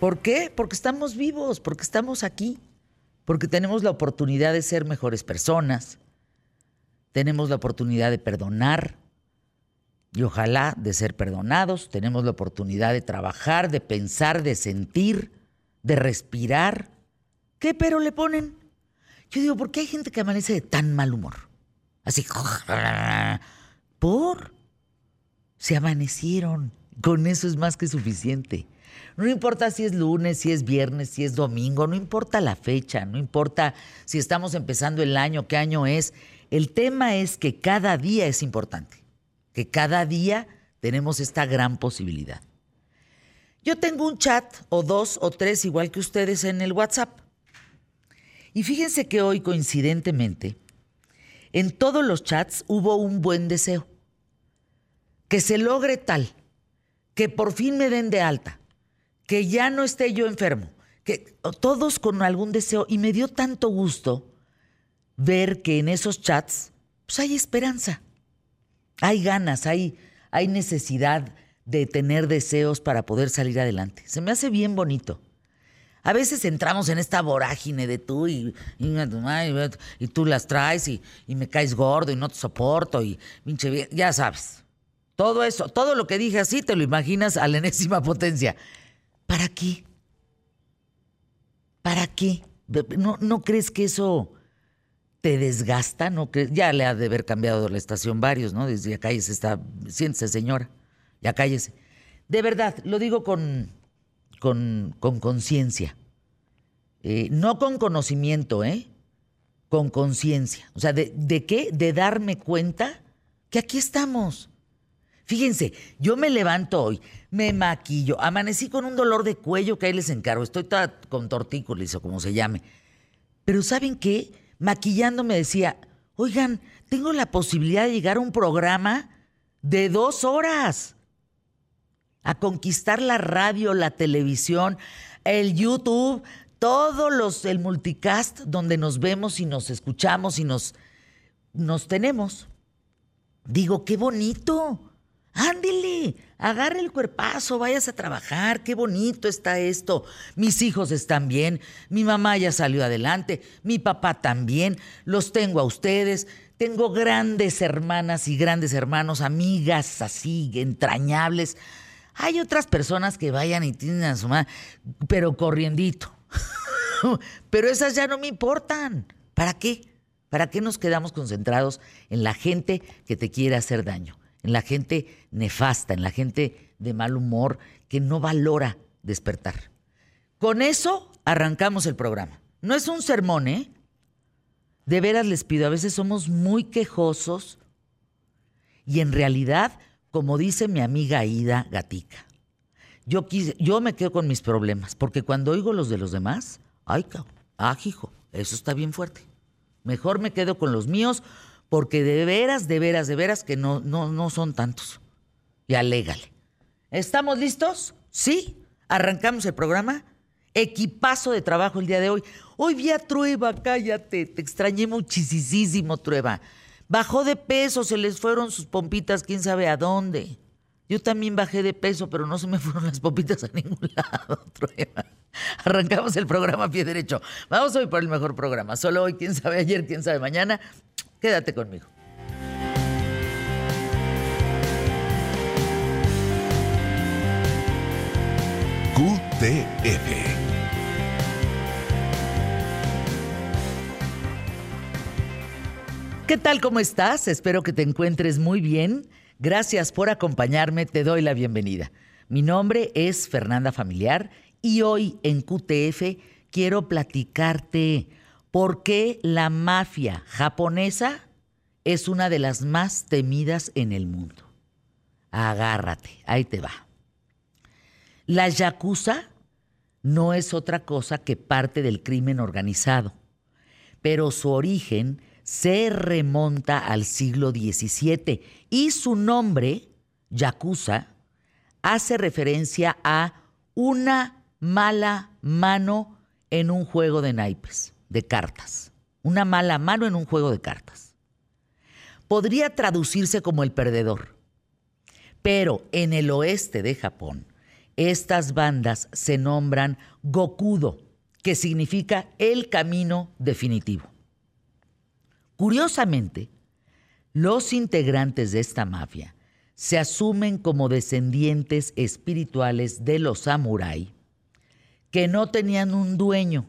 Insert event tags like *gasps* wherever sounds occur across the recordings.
¿Por qué? Porque estamos vivos, porque estamos aquí, porque tenemos la oportunidad de ser mejores personas, tenemos la oportunidad de perdonar y ojalá de ser perdonados, tenemos la oportunidad de trabajar, de pensar, de sentir, de respirar. ¿Qué pero le ponen? Yo digo, ¿por qué hay gente que amanece de tan mal humor? Así, *laughs* por se amanecieron. Con eso es más que suficiente. No importa si es lunes, si es viernes, si es domingo, no importa la fecha, no importa si estamos empezando el año, qué año es. El tema es que cada día es importante, que cada día tenemos esta gran posibilidad. Yo tengo un chat o dos o tres igual que ustedes en el WhatsApp. Y fíjense que hoy coincidentemente, en todos los chats hubo un buen deseo que se logre tal, que por fin me den de alta, que ya no esté yo enfermo, que todos con algún deseo. Y me dio tanto gusto ver que en esos chats pues hay esperanza, hay ganas, hay, hay necesidad de tener deseos para poder salir adelante. Se me hace bien bonito. A veces entramos en esta vorágine de tú y, y, tú las traes y, y, me caes gordo y no te soporto y pinche, ya sabes. Todo eso, todo lo que dije así, te lo imaginas a la enésima potencia. ¿Para qué? ¿Para qué? ¿No, no crees que eso te desgasta? ¿No Ya le ha de haber cambiado la estación varios, ¿no? Desde ya cállese, está, siéntese señora, ya cállese. De verdad, lo digo con conciencia. Con, eh, no con conocimiento, ¿eh? Con conciencia. O sea, de, ¿de qué? De darme cuenta que aquí estamos Fíjense, yo me levanto hoy, me maquillo, amanecí con un dolor de cuello que ahí les encargo, estoy con tortícolis o como se llame. Pero ¿saben qué? Maquillando me decía, oigan, tengo la posibilidad de llegar a un programa de dos horas, a conquistar la radio, la televisión, el YouTube, todos los, el multicast donde nos vemos y nos escuchamos y nos, nos tenemos. Digo, qué bonito. Ándele, agarre el cuerpazo, vayas a trabajar, qué bonito está esto. Mis hijos están bien, mi mamá ya salió adelante, mi papá también, los tengo a ustedes. Tengo grandes hermanas y grandes hermanos, amigas así, entrañables. Hay otras personas que vayan y tienen a su madre, pero corriendito. *laughs* pero esas ya no me importan. ¿Para qué? ¿Para qué nos quedamos concentrados en la gente que te quiere hacer daño? En la gente nefasta, en la gente de mal humor, que no valora despertar. Con eso arrancamos el programa. No es un sermón, ¿eh? De veras les pido, a veces somos muy quejosos y en realidad, como dice mi amiga Ida Gatica, yo, yo me quedo con mis problemas, porque cuando oigo los de los demás, ay, cabrón, ah, hijo, eso está bien fuerte. Mejor me quedo con los míos porque de veras, de veras, de veras que no, no, no son tantos. Y alégale. ¿Estamos listos? Sí. Arrancamos el programa. Equipazo de trabajo el día de hoy. Hoy vi a Trueba, cállate. Te extrañé muchísimo, Trueba. Bajó de peso, se les fueron sus pompitas, quién sabe a dónde. Yo también bajé de peso, pero no se me fueron las pompitas a ningún *laughs* lado, Trueba. Arrancamos el programa a pie derecho. Vamos hoy por el mejor programa. Solo hoy, quién sabe ayer, quién sabe mañana. Quédate conmigo. QTF. ¿Qué tal? ¿Cómo estás? Espero que te encuentres muy bien. Gracias por acompañarme, te doy la bienvenida. Mi nombre es Fernanda Familiar y hoy en QTF quiero platicarte ¿Por qué la mafia japonesa es una de las más temidas en el mundo? Agárrate, ahí te va. La yakuza no es otra cosa que parte del crimen organizado, pero su origen se remonta al siglo XVII y su nombre, yakuza, hace referencia a una mala mano en un juego de naipes de cartas, una mala mano en un juego de cartas. Podría traducirse como el perdedor, pero en el oeste de Japón, estas bandas se nombran Gokudo, que significa el camino definitivo. Curiosamente, los integrantes de esta mafia se asumen como descendientes espirituales de los samurái que no tenían un dueño.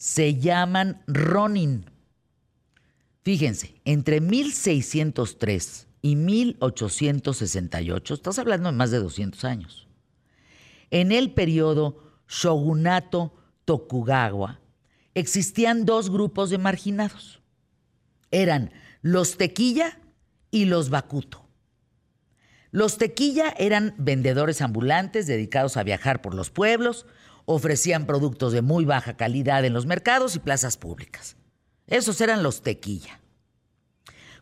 Se llaman Ronin. Fíjense, entre 1603 y 1868, estás hablando de más de 200 años. En el periodo Shogunato Tokugawa existían dos grupos de marginados. Eran los tequilla y los bakuto. Los tequilla eran vendedores ambulantes dedicados a viajar por los pueblos, ofrecían productos de muy baja calidad en los mercados y plazas públicas. Esos eran los tequilla.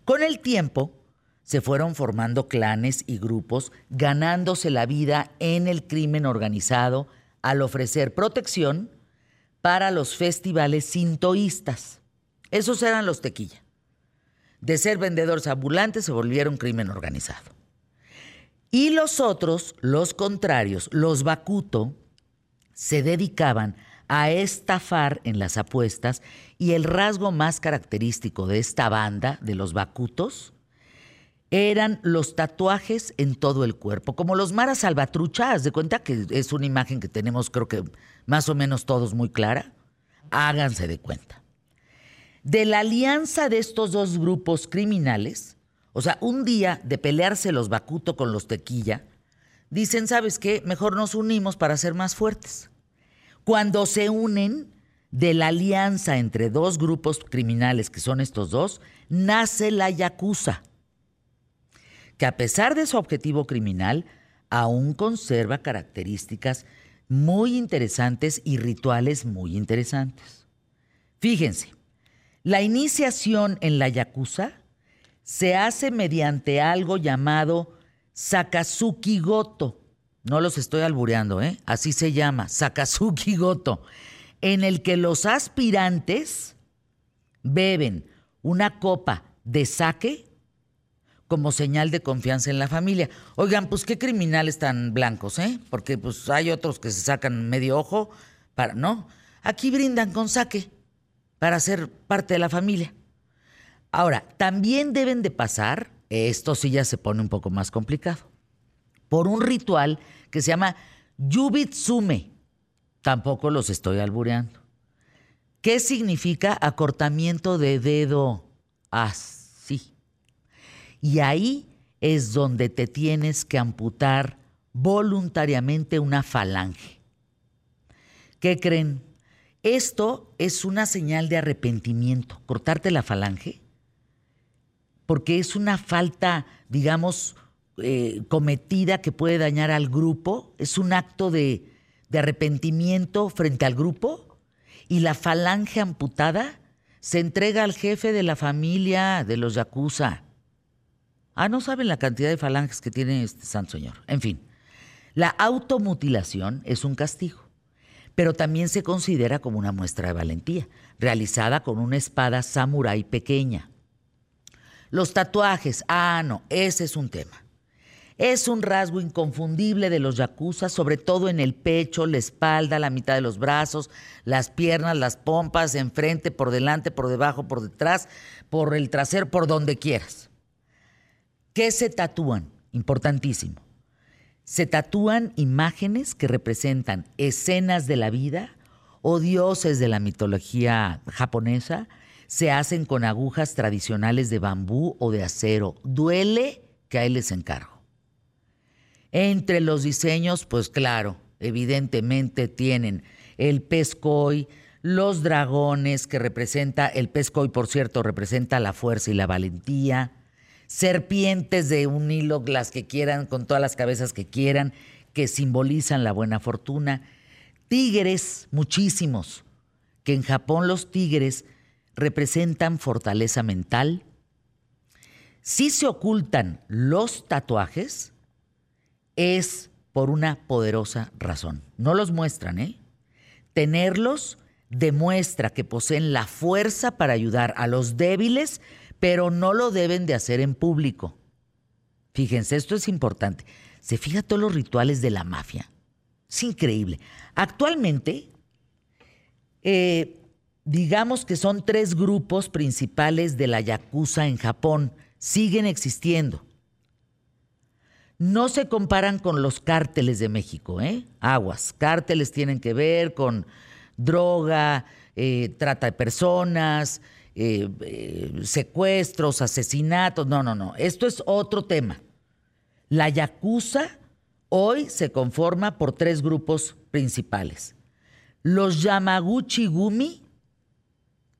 Con el tiempo, se fueron formando clanes y grupos ganándose la vida en el crimen organizado al ofrecer protección para los festivales sintoístas. Esos eran los tequilla. De ser vendedores ambulantes se volvieron crimen organizado. Y los otros, los contrarios, los bakuto, se dedicaban a estafar en las apuestas y el rasgo más característico de esta banda, de los bakutos, eran los tatuajes en todo el cuerpo, como los maras salvatruchas, de cuenta que es una imagen que tenemos creo que más o menos todos muy clara. Háganse de cuenta. De la alianza de estos dos grupos criminales, o sea, un día de pelearse los Bakuto con los Tequilla, dicen, ¿sabes qué? Mejor nos unimos para ser más fuertes. Cuando se unen, de la alianza entre dos grupos criminales, que son estos dos, nace la Yakuza que a pesar de su objetivo criminal, aún conserva características muy interesantes y rituales muy interesantes. Fíjense, la iniciación en la Yakuza se hace mediante algo llamado Sakazuki Goto. No los estoy albureando, ¿eh? Así se llama, Sakazuki Goto, en el que los aspirantes beben una copa de sake como señal de confianza en la familia. Oigan, pues qué criminales tan blancos, ¿eh? Porque pues hay otros que se sacan medio ojo para, ¿no? Aquí brindan con saque para ser parte de la familia. Ahora, también deben de pasar, esto sí ya se pone un poco más complicado, por un ritual que se llama Yubitsume. Tampoco los estoy albureando. ¿Qué significa acortamiento de dedo? As y ahí es donde te tienes que amputar voluntariamente una falange. ¿Qué creen? Esto es una señal de arrepentimiento, cortarte la falange, porque es una falta, digamos, eh, cometida que puede dañar al grupo, es un acto de, arrepentimiento frente al grupo, y la falange amputada se entrega al jefe de la familia de los Yakuza Ah, no saben la cantidad de falanges que tiene este santo señor. En fin, la automutilación es un castigo, pero también se considera como una muestra de valentía, realizada con una espada samurái pequeña. Los tatuajes, ah, no, ese es un tema. Es un rasgo inconfundible de los yakuza, sobre todo en el pecho, la espalda, la mitad de los brazos, las piernas, las pompas, enfrente, por delante, por debajo, por detrás, por el trasero, por donde quieras. ¿Qué se tatúan? Importantísimo. Se tatúan imágenes que representan escenas de la vida o dioses de la mitología japonesa. Se hacen con agujas tradicionales de bambú o de acero. Duele que a él les encargo. Entre los diseños, pues claro, evidentemente tienen el pescoy, los dragones, que representa, el pescoy, por cierto, representa la fuerza y la valentía, serpientes de un hilo, las que quieran, con todas las cabezas que quieran, que simbolizan la buena fortuna. Tigres, muchísimos, que en Japón los tigres representan fortaleza mental. Si se ocultan los tatuajes, es por una poderosa razón. No los muestran, ¿eh? Tenerlos demuestra que poseen la fuerza para ayudar a los débiles pero no lo deben de hacer en público. Fíjense, esto es importante. se fija todos los rituales de la mafia. Es increíble. Actualmente, eh, digamos que son tres grupos principales de la Yakuza en Japón. Siguen existiendo. No se comparan con los cárteles de México, ¿eh? Aguas. Cárteles tienen que ver con droga, eh, trata de personas, eh, eh, secuestros, asesinatos. No, no, no. Esto es otro tema. La Yakuza hoy se conforma por tres grupos principales. Los Yamaguchi Gumi,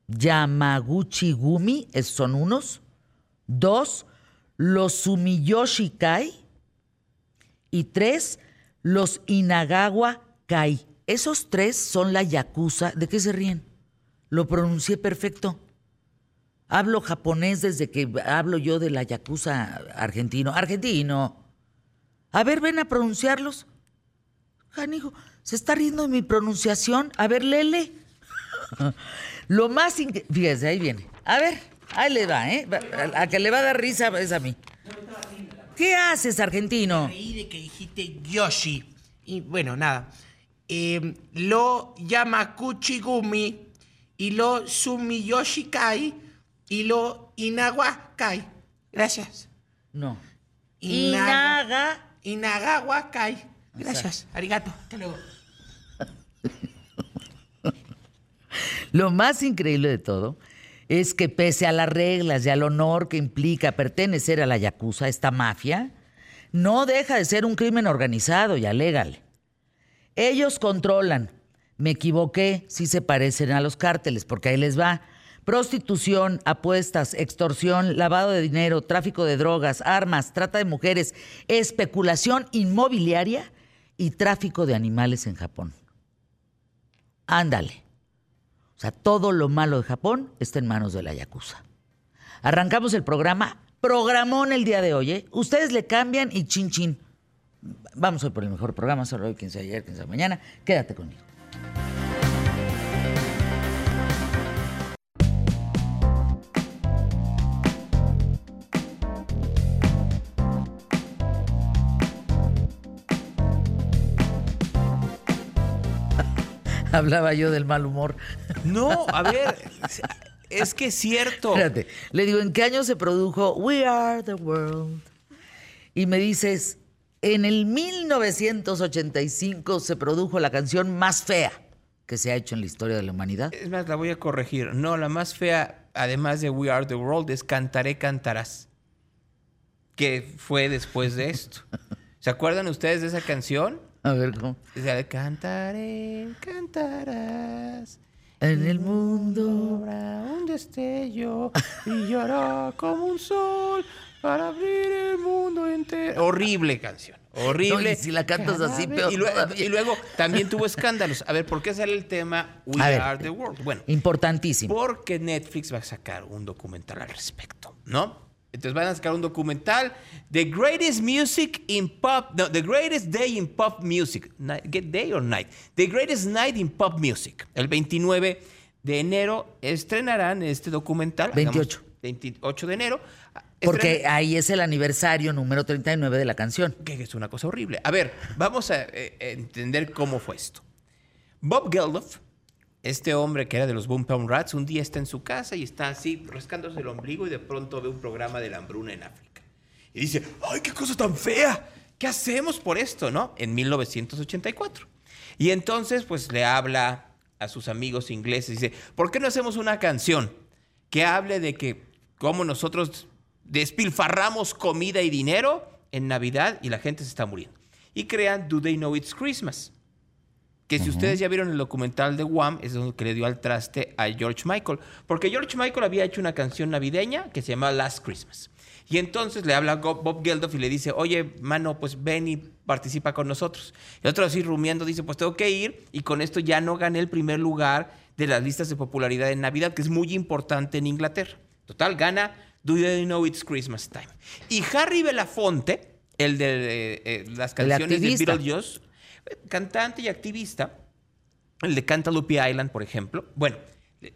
Yamaguchi Gumi son unos. Dos, los Sumiyoshi Kai. Y tres, los Inagawa Kai. Esos tres son la Yakuza. ¿De qué se ríen? Lo pronuncié perfecto. Hablo japonés desde que hablo yo de la Yakuza argentino. Argentino. A ver, ven a pronunciarlos. Janijo, se está riendo de mi pronunciación. A ver, lele. *laughs* Lo más Fíjese, ahí viene. A ver, ahí le va, ¿eh? A, que le va a dar risa es a mí. ¿Qué haces, argentino? Reí de que dijiste Yoshi. Y bueno, nada. Eh, lo Yamakuchigumi y lo Sumiyoshikai y lo Inawakai. Gracias. No. Inaga. Inagawakai. Gracias. Arigato. Hasta luego. *laughs* Lo más increíble de todo es que pese a las reglas y al honor que implica pertenecer a la Yakuza, esta mafia, no deja de ser un crimen organizado y legal. Ellos controlan. Me equivoqué, sí se parecen a los cárteles, porque ahí les va. Prostitución, apuestas, extorsión, lavado de dinero, tráfico de drogas, armas, trata de mujeres, especulación inmobiliaria y tráfico de animales en Japón. Ándale. O sea, todo lo malo de Japón está en manos de la Yakuza. Arrancamos el programa, programón el día de hoy. ¿eh? Ustedes le cambian y chin chin. Vamos hoy por el mejor programa, solo hoy, quien sea ayer, quien sea mañana. Quédate conmigo. Hablaba yo del mal humor. *laughs* No, a ver, es que es cierto. Espérate, le digo, ¿en qué año se produjo We Are the World? Y me dices, en el 1985 se produjo la canción más fea que se ha hecho en la historia de la humanidad. Es más, la voy a corregir. No, la más fea, además de We Are the World, es Cantaré, Cantarás. Que fue después de esto. ¿Se acuerdan ustedes de esa canción? A ver, ¿cómo? Cantaré, cantarás. En el mundo. un destello y lloró como un sol para abrir el mundo entero. Horrible canción. Horrible. y si la cantas así, peor y luego, y luego, también tuvo escándalos. A ver, ¿por qué sale el tema We Are the World? Bueno, importantísimo. Porque Netflix va a sacar un documental al respecto, ¿no? Entonces van a sacar un documental, The Greatest Music in Pop, no, The Greatest Day in Pop Music, get day or night, The Greatest Night in Pop Music. El 29 de enero estrenarán este documental. 28. 28 de enero. Porque ahí es el aniversario número 39 de la canción. Que es una cosa horrible. A ver, vamos a eh, entender cómo fue esto. Bob Geldof, este hombre que era de los Boom Pound Rats, un día está en su casa y está así rascándose el ombligo y de pronto ve un programa de la hambruna en África. Y dice, ¡ay, qué cosa tan fea! ¿Qué hacemos por esto, no? En 1984. Y entonces, pues le habla a sus amigos ingleses y dice, ¿por qué no hacemos una canción que hable de que cómo nosotros despilfarramos comida y dinero en Navidad y la gente se está muriendo? Y crean Do They Know It's Christmas que si ustedes ya vieron el documental de Wham, es donde que le dio al traste a George Michael. Porque George Michael había hecho una canción navideña que se llama Last Christmas. Y entonces le habla a Bob Geldof y le dice, oye, mano, pues ven y participa con nosotros. Y otro así rumiando dice, pues tengo que ir y con esto ya no gané el primer lugar de las listas de popularidad en Navidad, que es muy importante en Inglaterra. Total, gana Do You Know It's Christmas Time. Y Harry Belafonte, el de eh, las canciones de Beetlejuice, cantante y activista, el de Cantaloupe Island, por ejemplo, bueno,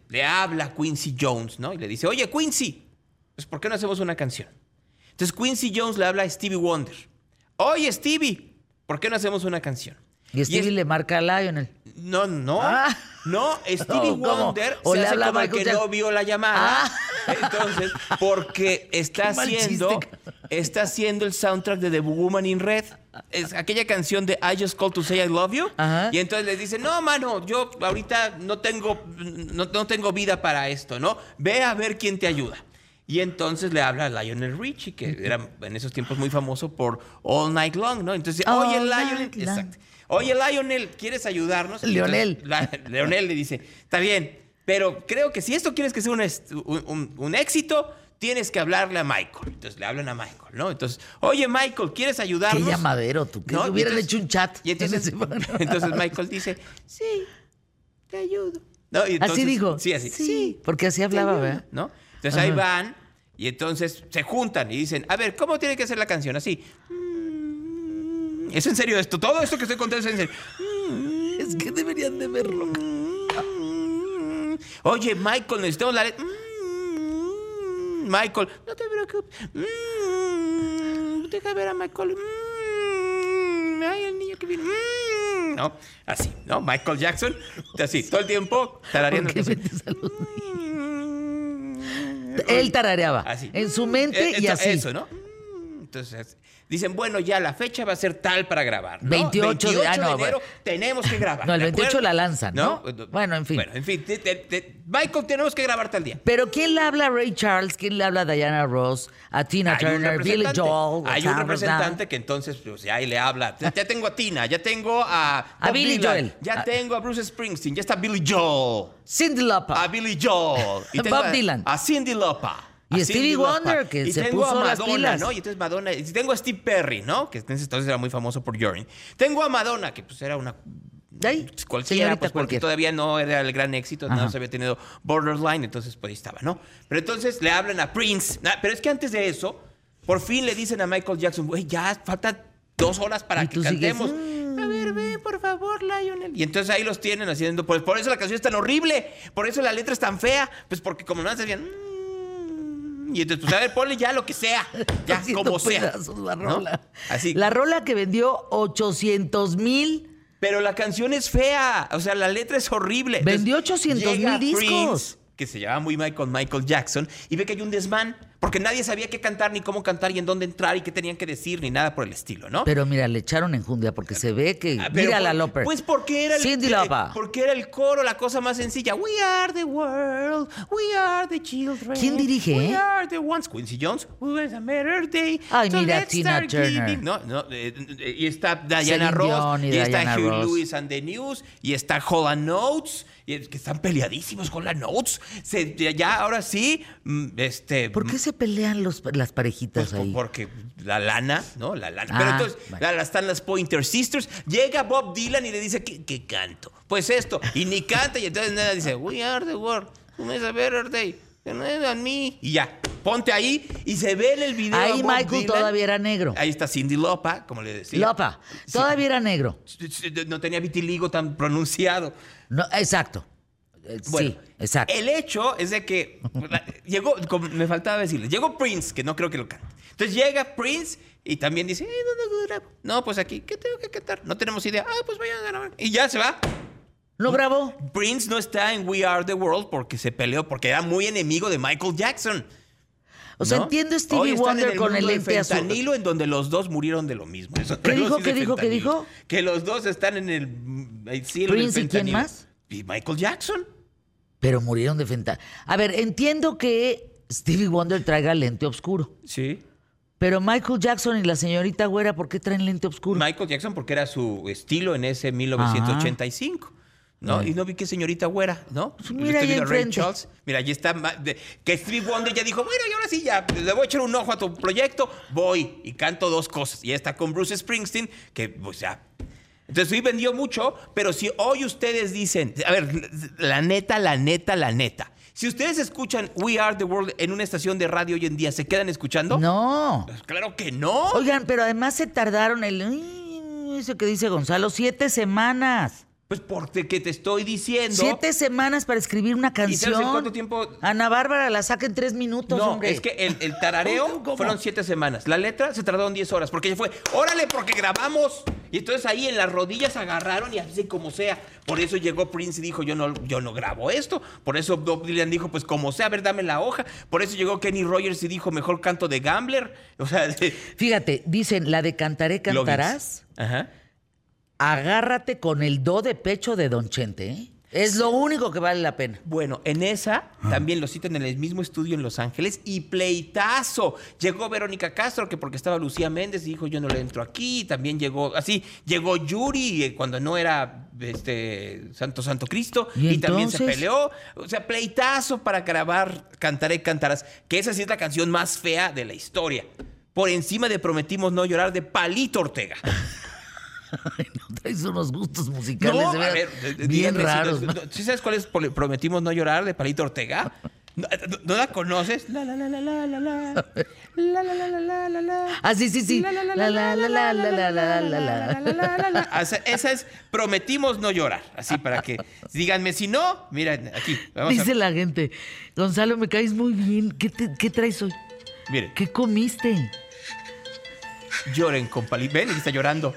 le, habla a Quincy Jones, ¿no? Y le dice, oye, Quincy, pues ¿por qué no hacemos una canción? Entonces Quincy Jones le habla a Stevie Wonder. oye Stevie, ¿por qué no hacemos una canción? Y Stevie es- le marca a Lionel. No, no. Ah. No, Stevie *laughs* Oh. Wonder O se le hace como el que no vio la llamada. Ah. *laughs* Entonces, porque *laughs* está haciendo, está haciendo el soundtrack de The Woman in Red. Es aquella canción de I Just Called to Say I Love You. Ajá. Y entonces le dice, no, mano, yo ahorita no tengo, no, no tengo vida para esto, ¿no? Ve a ver quién te ayuda. Y entonces le habla a Lionel Richie, que era en esos tiempos muy famoso por All Night Long, ¿no? Entonces, All oye, Lionel, exacto. Oye, Lionel, ¿quieres ayudarnos? Lionel. entonces Leonel le dice, está bien, pero creo que si esto quieres que sea un, est- un- un- un éxito, tienes que hablarle a Michael. Entonces le hablan a Michael, ¿no? Entonces, oye, Michael, ¿quieres Qué ayudarnos? llamadero, tú. Que No, hubieran entonces- hecho un chat. Y entonces, en *laughs* entonces Michael dice, sí, te ayudo. No, y entonces- así dijo. Sí, así. Sí, porque así hablaba, ayudo", ¿verdad? ¿No? Entonces ahí van y entonces se juntan y dicen, a ver, ¿cómo tiene que ser la canción? Así. "Mm, ¿Es en serio esto? Todo esto que estoy contando es en serio. "Mm, Es que deberían de verlo. Oye, Michael, necesitamos la letra. Mm, Michael, no te preocupes. Mm, Deja ver a Michael. Mm, Ay, el niño que viene. Mm, No, así, ¿no? Michael Jackson, así, todo el tiempo tarareando. ¿Por qué la canción. metes a los Mm, Él tarareaba. Así. En su mente Eh, y eso- así. Eso, ¿no? Mm, Entonces, dicen, bueno, ya la fecha va a ser tal para grabar. ¿no? 28 de- ah, no, enero bueno. tenemos que grabar. No, el ¿de 28 acuerdo? la lanzan, ¿no? Bueno, en fin. Bueno, en fin. te- te- te- Michael, tenemos que grabar tal día. Pero ¿quién le habla a Ray Charles? ¿Quién le habla a Diana Ross? A Tina Hay Turner, Billy. Joel. Hay un representante que entonces pues, ya ahí le habla. Ya tengo a Tina, ya tengo a, A Bob Billy Dylan, Joel. Ya Ah. tengo a Bruce Springsteen, ya está Billy Joel. Cindy Lauper. A Billy Joel. *laughs* Bob a- Dylan. A Cindy Lauper. Y Stevie. Wonder, que y se tengo puso a las Madonna, pilas. ¿no? Y entonces Madonna. Y tengo a Steve Perry, ¿no? Que en ese entonces era muy famoso por Journey. Tengo a Madonna, que pues era una Ahí, cualquiera, pues, porque todavía no era el gran éxito, Ajá. no se había tenido Borderline, entonces pues ahí estaba, ¿no? Pero entonces le hablan a Prince, Ah, pero es que antes de eso, por fin le dicen a Michael Jackson, güey, ya faltan dos horas para que sigues, cantemos. "Mm". A ver, ven, por favor, Lionel. Y entonces ahí los tienen haciendo, pues por eso la canción es tan horrible, por eso la letra es tan fea, pues porque como no hace bien... Y entonces, pues a ver, ponle ya lo que sea, ya como sea. la ¿no? rola. Así. La rola que vendió 800 mil. Pero la canción es fea, o sea, la letra es horrible. Vendió Entonces, 800,000 llega discos. Prince, que se llama muy Michael Michael Jackson, y ve que hay un desmán, porque nadie sabía qué cantar, ni cómo cantar, y en dónde entrar, y qué tenían que decir, ni nada por el estilo, ¿no? Pero mira, le echaron enjundia porque se ve que. Ah, mira por- la Loper. Pues porque era, el, Cindy porque era el coro, la cosa más sencilla. We are the world, we are the children. ¿Quién dirige, We eh? are the ones. Quincy Jones. Who is a better day. Ay, So mira, Tina Turner. giving. No, no, eh, eh, y está Diana Ross, y está Hugh Ross. Lewis and the News, y está Holland Notes, que están peleadísimos con la Notes. Se- ya, ahora sí, mm, este... ¿Por qué se pelean los, las parejitas Pues, ahí? porque la lana, ¿no? La lana. Ah, Pero entonces vale. la- la- están las Pointer Sisters. Llega Bob Dylan y le dice, ¿qué, qué canto? Pues esto. Y ni canta. Y entonces nada dice, We are the world. Who is a better day? than me. Y ya. Ponte ahí y se ve en el video. a Ahí Michael Dylan. todavía era negro. Ahí está Cindy Lopa, como le decía. Lopa. Sí. Todavía era negro. No tenía vitiligo tan pronunciado. No, exacto. Eh, Bueno, sí, exacto. El hecho es de que llegó, como me faltaba decirles, llegó Prince, que no creo que lo cante. Entonces llega Prince y también dice, "Eh, ¿dónde grabo?". No, pues aquí, ¿qué tengo que cantar? No tenemos idea. Ah, pues vayan a grabar. Y ya se va. ¿No grabó? Prince no está en We Are the World porque se peleó, porque era muy enemigo de Michael Jackson. O sea, ¿no? entiendo Hoy Stevie en Wonder con el lente azul. fentanilo en donde los dos murieron de lo mismo. Eso, ¿Qué dijo, qué dijo, qué dijo? Que los dos están en el, el cielo del ¿Prince y quién más? Y Michael Jackson. Pero murieron de fentanilo. A ver, entiendo que Stevie Wonder traiga lente oscuro. Sí. Pero Michael Jackson y la señorita Güera, ¿por qué traen lente oscuro? Michael Jackson porque era su estilo en ese 1985. ¿No? Ay. Y no vi que señorita güera, ¿no? Pues mira Estoy ahí Ray. Charles. Mira, allí está. que Stevie Wonder ya dijo, bueno, y ahora sí, ya le voy a echar un ojo a tu proyecto. Voy y canto dos cosas. Y ya está con Bruce Springsteen, que pues ya. Entonces sí vendió mucho, pero si hoy ustedes dicen, a ver, la neta, la neta, la neta. Si ustedes escuchan We Are the World en una estación de radio hoy en día, ¿se quedan escuchando? No. Pues claro que no. Oigan, pero además se tardaron el... Eso que dice Gonzalo, siete semanas. Pues porque te estoy diciendo. Siete semanas para escribir una ¿Y sabes canción. en cuánto tiempo? Ana Bárbara la saca en tres minutos, No, hombre. es que el, el tarareo *laughs* fueron siete semanas. La letra se tardaron 10 horas porque fue, órale, porque grabamos. Y entonces ahí en las rodillas agarraron y así como sea. Por eso llegó Prince y dijo, yo no, yo no grabo esto. Por eso Bob Dylan dijo, pues como sea, a ver, dame la hoja. Por eso llegó Kenny Rogers y dijo, mejor canto de Gambler. *laughs* O sea, de, Fíjate, dicen, la de cantaré, cantarás. Ajá. Agárrate con el do de pecho de Don Chente, ¿eh? Es lo único que vale la pena. Bueno, en esa también lo citan en el mismo estudio en Los Ángeles y pleitazo. Llegó Verónica Castro, que porque estaba Lucía Méndez, y dijo yo no le entro aquí. También llegó, así, llegó Yuri eh, cuando no era este Santo Santo Cristo ¿Y y, también se peleó. O sea, pleitazo para grabar Cantaré Cantarás, que esa sí es la canción más fea de la historia. Por encima de Prometimos No Llorar de Palito Ortega. *laughs* Ay, no traes unos gustos musicales No, de a ver, eh, eh, bien díganme si raros. no- ¿Sí sabes cuál es Poli- Prometimos no llorar de Palito Ortega? ¿No, no- la conoces? La la la la la la la. La la la la la la la. Ah, sí, sí, sí. La, la, la, la, la, la, la, la, la, la. Ah, esa- es Prometimos no llorar. Así para que díganme si no. Mira, aquí. Vamos Dice a, la gente, Gonzalo, me caes muy bien. ¿Qué, te- qué traes hoy? miren, ¿Qué comiste? lloren con Palito. Ven, está llorando.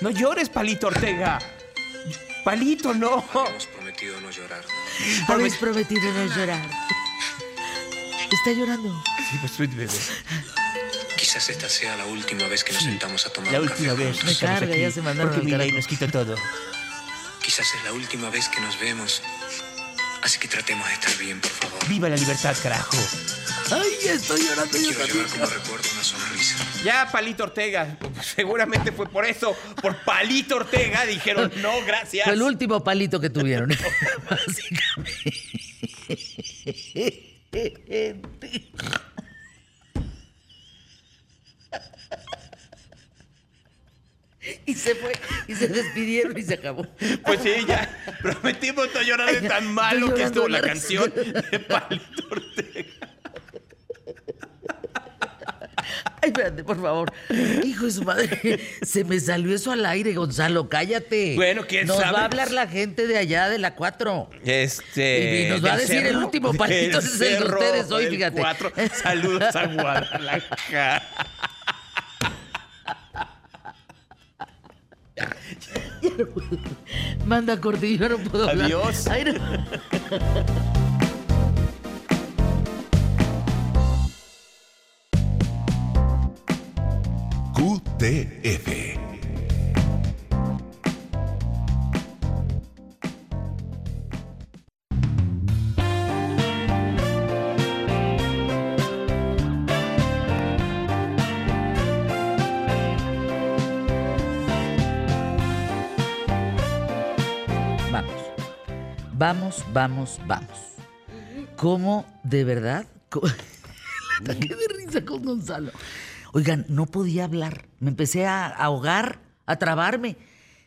No llores, Palito Ortega. Palito, no. Habíamos prometido no llorar. Habéis prometido no llorar. Está llorando. Sí, pues, sweet bebé. Quizás esta sea la última vez que nos sentamos a tomar La un última café vez. juntos. Me carga, ya se mandaron Porque mi carajo. nos quita todo. Quizás es la última vez que nos vemos. Así que tratemos de estar bien, por favor. Viva la libertad, carajo. Ay, estoy llorando yo Quiero también. llevar como recuerdo una sonrisa. Ya, Palito Ortega. Seguramente fue por eso. Por Palito Ortega dijeron no, gracias. Fue el último palito que tuvieron. *laughs* Básicamente. Y se fue, y se despidieron y se acabó. Pues sí, ya. Prometimos no llorar de tan malo que estuvo la canción de Palito Ortega. *laughs* Ay, espérate, por favor. Hijo de su madre, *laughs* se me salió eso al aire, Gonzalo, cállate. Bueno, ¿quién Nos sabe? va a hablar la gente de allá de la 4. Este. Y nos va a decir el último ese es el de ustedes hoy, fíjate. cuatro. Saludos a *laughs* Guadalajara. Manda cortillo, no puedo hablar. Adiós. Ay, no. QTF. Vamos. Vamos, vamos, vamos. ¿Cómo de verdad? ¿Cómo- *laughs* El de risa con Gonzalo. Oigan, no podía hablar. Me empecé a ahogar, a trabarme.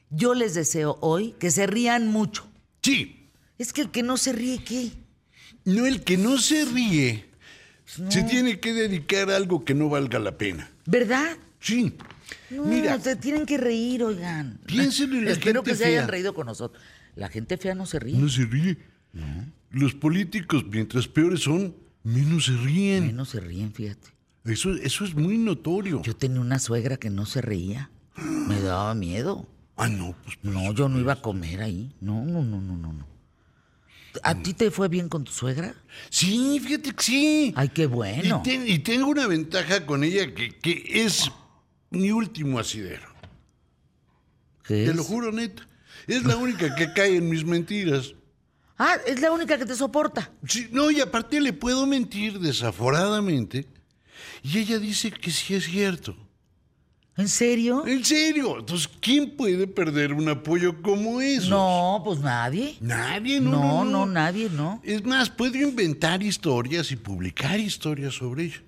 Yo les deseo hoy que se rían mucho. Sí, Es que el que no se ríe, ¿qué? no el que no se ríe se tiene que dedicar a algo que no valga la pena. ¿Verdad? Sí. No, Mira, se tienen que reír, oigan. Piensen en la Espero gente que se hayan reído con nosotros. La gente fea no se ríe. no se ríe. Los políticos, mientras peores son, menos se ríen. Menos se ríen, fíjate. Eso, eso es muy notorio. Yo tenía una suegra que no se reía. Me daba miedo. Ah, no, pues No, yo no iba a comer ahí. No, no, no, no, no. no. ¿A ti te fue bien con tu suegra? sí, fíjate que sí. Ay, qué bueno. Y, ten- y tengo una ventaja con ella que, que es mi último asidero. ¿Qué Te es? lo juro, neta. Es la única que cae en mis mentiras. Ah, es la única que te soporta. Sí, no, y aparte le puedo mentir desaforadamente. Y ella dice que sí es cierto. ¿En serio? En serio. Entonces, ¿quién puede perder un apoyo como eso? No, pues nadie. Nadie, no. No, No, no, nadie, no. Es más, puedo inventar historias y publicar historias sobre ella.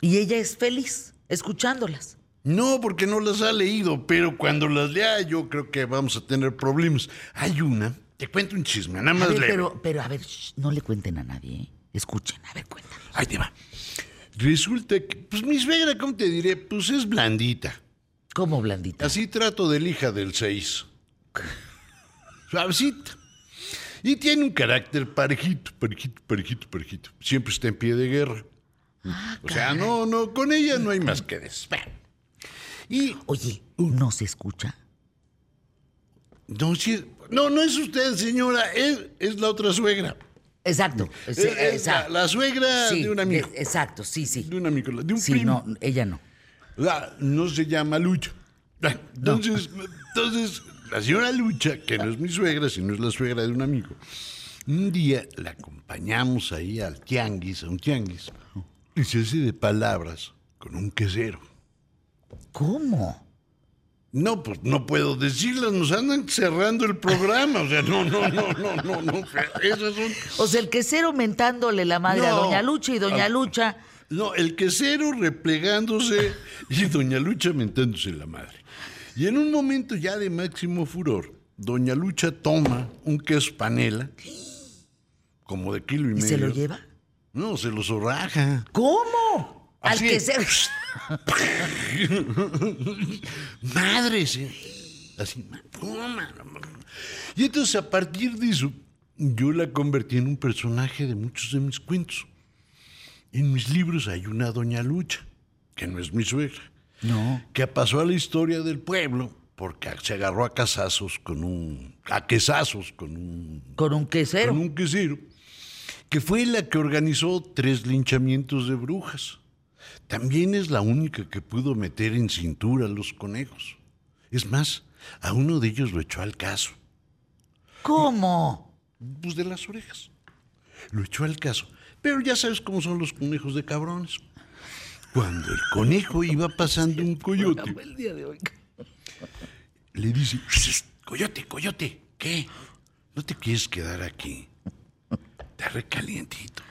Y ella es feliz escuchándolas. No, porque no las ha leído, pero cuando las lea yo creo que vamos a tener problemas. Hay una, te cuento un chisme, nada A más ver, leve. pero, pero a ver, shh, no le cuenten a nadie. ¿eh? Escuchen, a ver, cuéntanos. Ahí te va. Resulta que, pues mi suegra, ¿cómo te diré? Pues es blandita. ¿Cómo blandita? Así trato de la hija del 6. suavecita. Y tiene un carácter parejito, parejito, parejito, parejito. Siempre está en pie de guerra. o sea, no, no, con ella no hay más que decir. Y Oye, ¿no se escucha? no, no, no es usted, señora, es, es la otra suegra. Exacto. sí, Es- es la, exacto. la suegra Sí, de un amigo. exacto, sí, sí. De un amigo, de un Sí, primo. no, ella no. Ah, no se llama Lucha. Ah, Entonces, entonces, la señora Lucha, que no es mi suegra, sino es la suegra de un amigo, un día la acompañamos ahí al tianguis, a un tianguis, y se hace de palabras con un quesero. ¿Cómo? No, pues no puedo decirlas, nos andan cerrando el programa, o sea, no, no, no, no, no, no, esas son... O sea, el quesero mentándole la madre a. Doña Lucha y Doña Ah. Lucha. No, el quesero replegándose y doña Lucha mentándose la madre. Y en un momento ya de máximo furor, doña Lucha toma un queso panela, como de kilo y, ¿Y medio. se lo lleva? No, se lo zorraja. ¿Cómo? Al Así. quesero. *laughs* Madres, ¿eh? Así. Y entonces a partir de eso, yo la convertí en un personaje de muchos de mis cuentos. En mis libros hay una doña Lucha, que no es mi suegra. No. que pasó a la historia del pueblo porque se agarró a casazos con un. a quesazos con un. Con un quesero. con un quesero, que fue la que organizó tres linchamientos de brujas. También es la única que pudo meter en cintura a los conejos. Es más, a uno de ellos lo echó al caso, ¿Cómo? pues de las orejas. Lo echó al caso. Pero ya sabes cómo son los conejos de cabrones. Cuando el conejo iba pasando un coyote, le dice, "Shh, coyote, coyote, ¿qué? ¿No te quieres quedar aquí? Está recalientito.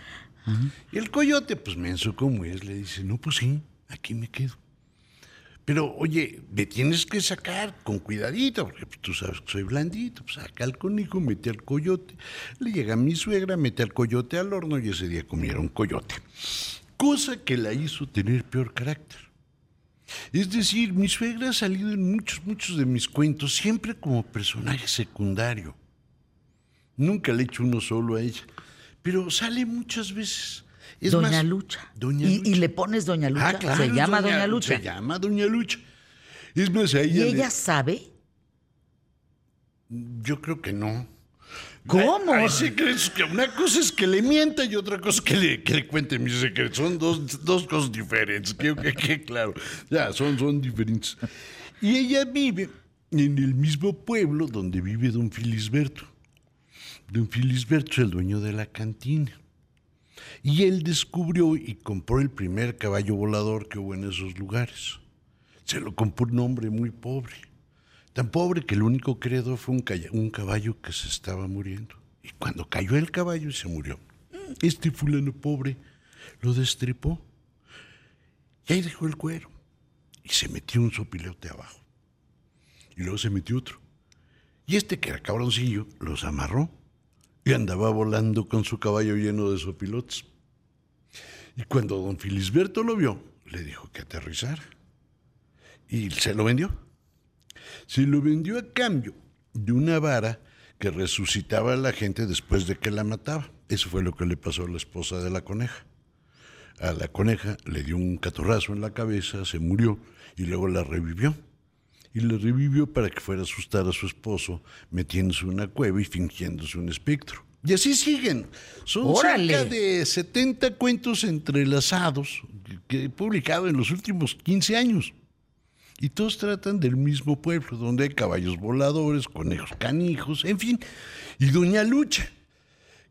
Y el coyote, pues menso como es, le dice, no, pues sí, aquí me quedo. Pero, oye, me tienes que sacar con cuidadito, porque pues, tú sabes que soy blandito. Pues saca al conejo, mete al coyote. Le llega mi suegra, mete al coyote al horno y ese día comieron coyote. Cosa que la hizo tener peor carácter. Es decir, mi suegra ha salido en muchos, muchos de mis cuentos, siempre como personaje secundario. Nunca le he hecho uno solo a ella, pero sale muchas veces. Es Doña más, Lucha. Doña y, Lucha. y le pones Doña Lucha. Ah, claro, se llama Doña, Lucha. Se llama Doña Lucha. Es más, a ¿Y ella, le- ella sabe? yo creo que no. ¿Cómo? Hay, hay secretos que una cosa es que le mienta y otra cosa es que le, que le cuente mis secretos. Son dos, dos cosas diferentes. Creo que, que claro. Ya, son, son diferentes. Y ella vive en el mismo pueblo donde vive don Filisberto. Don Filisberto el dueño de la cantina. Y él descubrió y compró el primer caballo volador que hubo en esos lugares. Se lo compró un hombre muy pobre. Tan pobre que el único heredó fue un, un caballo que se estaba muriendo. Y cuando cayó el caballo se murió. Este fulano pobre lo destripó. Y ahí dejó el cuero. Y se metió un sopilote abajo. Y luego se metió otro. Y este que era cabroncillo los amarró. Y andaba volando con su caballo lleno de sopilotes. Y cuando don Filisberto lo vio, le dijo que aterrizara. Y se lo vendió. Se lo vendió a cambio de una vara que resucitaba a la gente después de que la mataba. Eso fue lo que le pasó a la esposa de la coneja. A la coneja le dio un catorrazo en la cabeza, se murió y luego la revivió. Y la revivió para que fuera a asustar a su esposo, metiéndose en una cueva y fingiéndose un espectro. Y así siguen. Son ¡Órale! cerca de 70 cuentos entrelazados que he publicado en los últimos 15 años. Y todos tratan del mismo pueblo, donde hay caballos voladores, conejos canijos, en fin. Y Doña Lucha,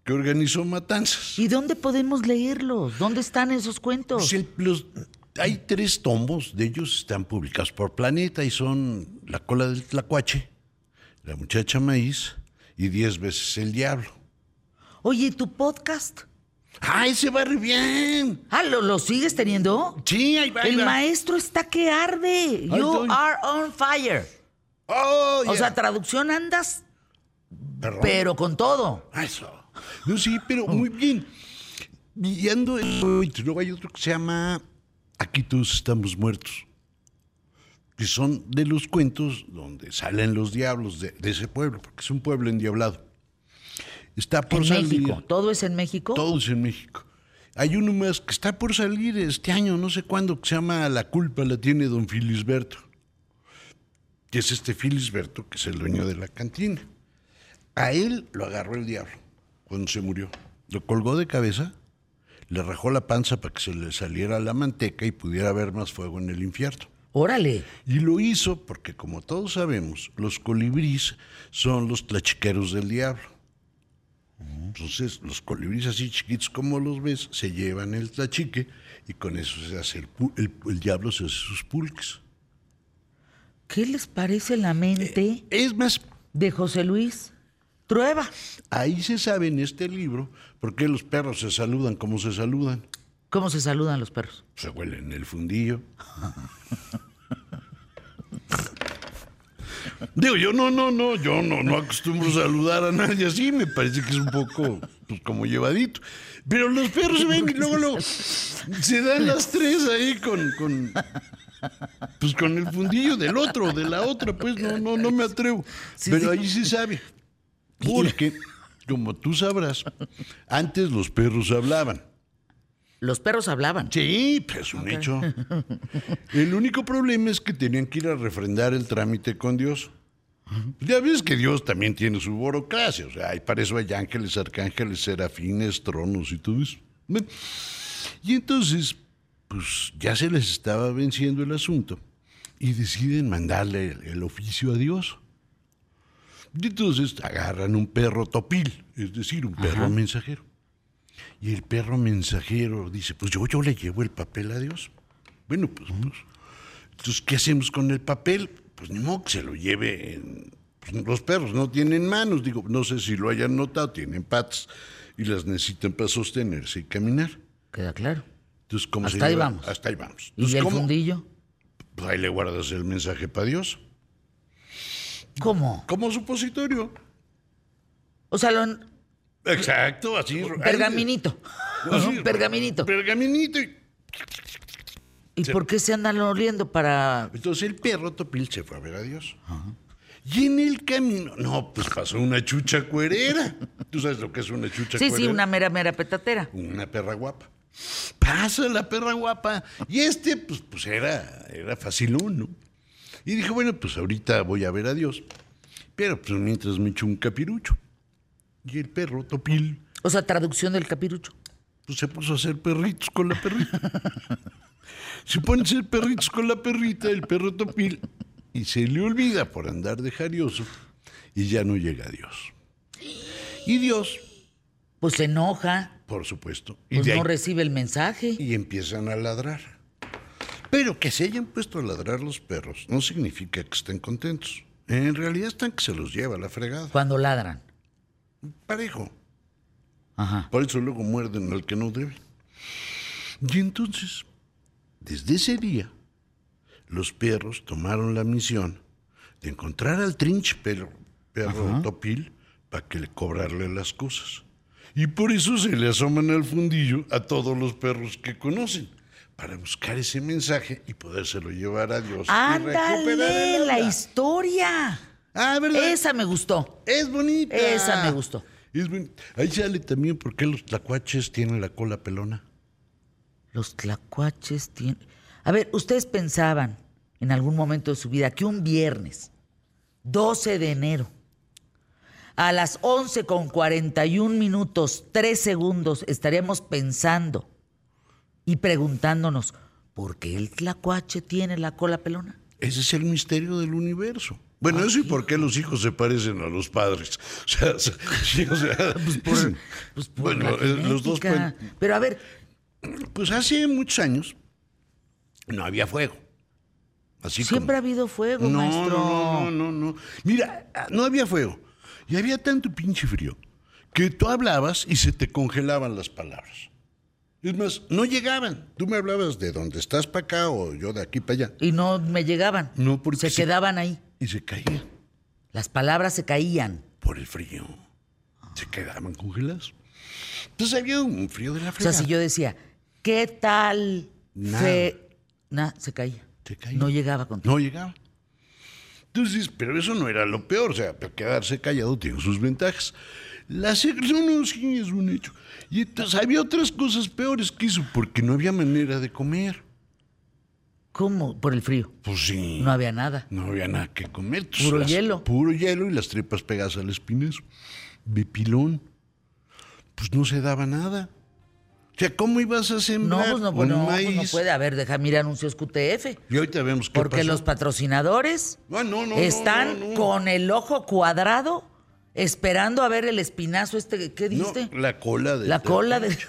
que organizó matanzas. ¿Y dónde podemos leerlos? ¿Dónde están esos cuentos? Pues el- los- hay tres tomos, de ellos están publicados por Planeta y son La cola del tlacuache, La muchacha maíz y Diez veces el diablo. Oye, ¿y tu podcast? ¡Ah, ese va re bien! Ah, ¿lo, lo sigues teniendo? Sí, ahí va. ahí El maestro está que arde. You are on fire. Oh, O sea, traducción andas, Perdón. pero con todo. Eso. No, sí, pero muy bien. Y ando en- y luego hay otro que se llama Aquí todos estamos muertos. que son de los cuentos donde salen los diablos de, de ese pueblo, porque es un pueblo endiablado. Está por En salir. México. ¿Todo es en México? Todo es en México. Hay uno más que está por salir este año, no sé cuándo, que se llama La culpa la tiene don Filisberto. Que es este Filisberto, que es el dueño de la cantina. A él lo agarró el diablo cuando se murió. Lo colgó de cabeza, le rajó la panza para que se le saliera la manteca y pudiera ver más fuego en el infierno. Órale. Y lo hizo porque, como todos sabemos, los colibríes son los tlachiqueros del diablo. Entonces, los colibríes así chiquitos como los ves, se llevan el tlachique y con eso se hace el, el- el diablo se hace sus pulques. ¿Qué les parece la mente Es más, de José Luis Trueba? ahí se sabe en este libro por qué los perros se saludan como se saludan. ¿Cómo se saludan los perros? Se huelen el fundillo. Digo, yo no, no, no, yo no, no acostumbro saludar a nadie así, me parece que es un poco, pues, como llevadito. Pero los perros se ven y luego, luego se dan las tres ahí con, con, pues con el fundillo del otro, de la otra, pues no, no, no me atrevo. Pero ahí se sabe. Porque, como tú sabrás, antes los perros hablaban. Los perros hablaban. Sí, pues es un hecho. *laughs* El único problema es que tenían que ir a refrendar el trámite con Dios. Ya ves que Dios también tiene su burocracia, o sea, hay para eso hay ángeles, arcángeles, serafines, tronos y todo eso. Y entonces, pues ya se les estaba venciendo el asunto y deciden mandarle el, el oficio a Dios. Y entonces agarran un perro topil, es decir, un perro mensajero. Y el perro mensajero dice, pues yo, yo le llevo el papel a Dios. Bueno, pues, pues, entonces, ¿qué hacemos con el papel? Pues ni modo que se lo lleve en... pues, los perros no tienen manos, digo, no sé si lo hayan notado, tienen patas y las necesitan para sostenerse y caminar. Queda claro. Entonces, ¿cómo se Hasta ahí lleva? vamos. Hasta ahí vamos. ¿Y el ¿cómo? fundillo? Pues ahí le guardas el mensaje para Dios. ¿Cómo? Como supositorio. O sea, lo, Exacto, así. pergaminito. Así, *laughs* pergaminito. Pergaminito. y- ¿Y por qué se andan oliendo para...? Entonces el perro Topil se fue a ver a Dios. Y en el camino, no, pues pasó una chucha cuerera. ¿Tú sabes lo que es una chucha Sí, cuerera? sí, una mera, mera petatera. Una perra guapa. Pasa la perra guapa. Y este, pues, pues era, era facilón, ¿no? Y dijo, bueno, pues ahorita voy a ver a Dios. Pero pues mientras me echo un capirucho. Y el perro Topil, O sea, traducción del capirucho. pues se puso a hacer perritos con la perrita. *laughs* se pone a hacer perritos con la perrita, el perro Topil, y se le olvida por andar de jarioso y ya no llega a Dios. Y Dios, Pues se enoja, por supuesto, y, pues ahí- no recibe el mensaje. y empiezan a ladrar. Pero que se hayan puesto a ladrar los perros no significa que estén contentos. En realidad están que se los lleva la fregada. Cuando ladran. Parejo. Ajá. Por eso luego muerden al que no debe. Y entonces, desde ese día, los perros tomaron la misión de encontrar al trinch perro, perro topil para que le cobrarle las cosas. Y por eso se le asoman al fundillo a todos los perros que conocen, para buscar ese mensaje y podérselo llevar a Dios. ¡Ándale! La historia. Ah, ¿verdad? Esa me gustó. Es bonita. Esa me gustó. Es bonita. Ahí sale también por qué los tlacuaches tienen la cola pelona. Los tlacuaches tienen... A ver, ¿ustedes pensaban en algún momento de su vida que un viernes, 12 de enero, a las 11 con 41 minutos, 3 segundos, estaríamos pensando y preguntándonos, ¿por qué el tlacuache tiene la cola pelona? Ese es el misterio del universo. Bueno, eso y por qué los hijos se parecen a los padres. O sea, *laughs* sí, o sea, Por- pues por bueno, eh, los dos pueden- Pero a ver, Pues hace muchos años no había fuego. Así siempre ha habido fuego, no, maestro. No, no, no, no. Mira, ah, no había fuego. Y había tanto pinche frío que tú hablabas y se te congelaban las palabras. Es más, no llegaban. Tú me hablabas de dónde estás para acá o yo de aquí para allá. Y no me llegaban. No, porque se se- quedaban ahí. Y se caían Las palabras se caían. por el frío. Se quedaban congeladas. Entonces había un frío de la O sea, si yo decía, ¿qué tal? Nada. Nah, se caía. Se caía. No llegaba contigo. No llegaba. Entonces, pero eso no era lo peor, o sea, quedarse callado tiene sus ventajas. La secreción no, sí, es un hecho. Y entonces había otras cosas peores que eso, porque no había manera de comer. ¿Cómo? Por el frío. Pues sí. No había nada. No había nada que comer. Entonces, Puro las- hielo. Puro hielo y las tripas pegadas al espinazo. De pilón. Pues no se daba nada. O sea, ¿cómo ibas a No, sembrar pues no, pues no, pues maíz? no puede. A ver, deja mirar anuncios QTF. Y ahorita vemos qué Porque pasó. los patrocinadores Ah, no, no, no, están no, no. con el ojo cuadrado esperando a ver el espinazo este. ¿Qué No, dijiste? la cola de... La cola de... *laughs*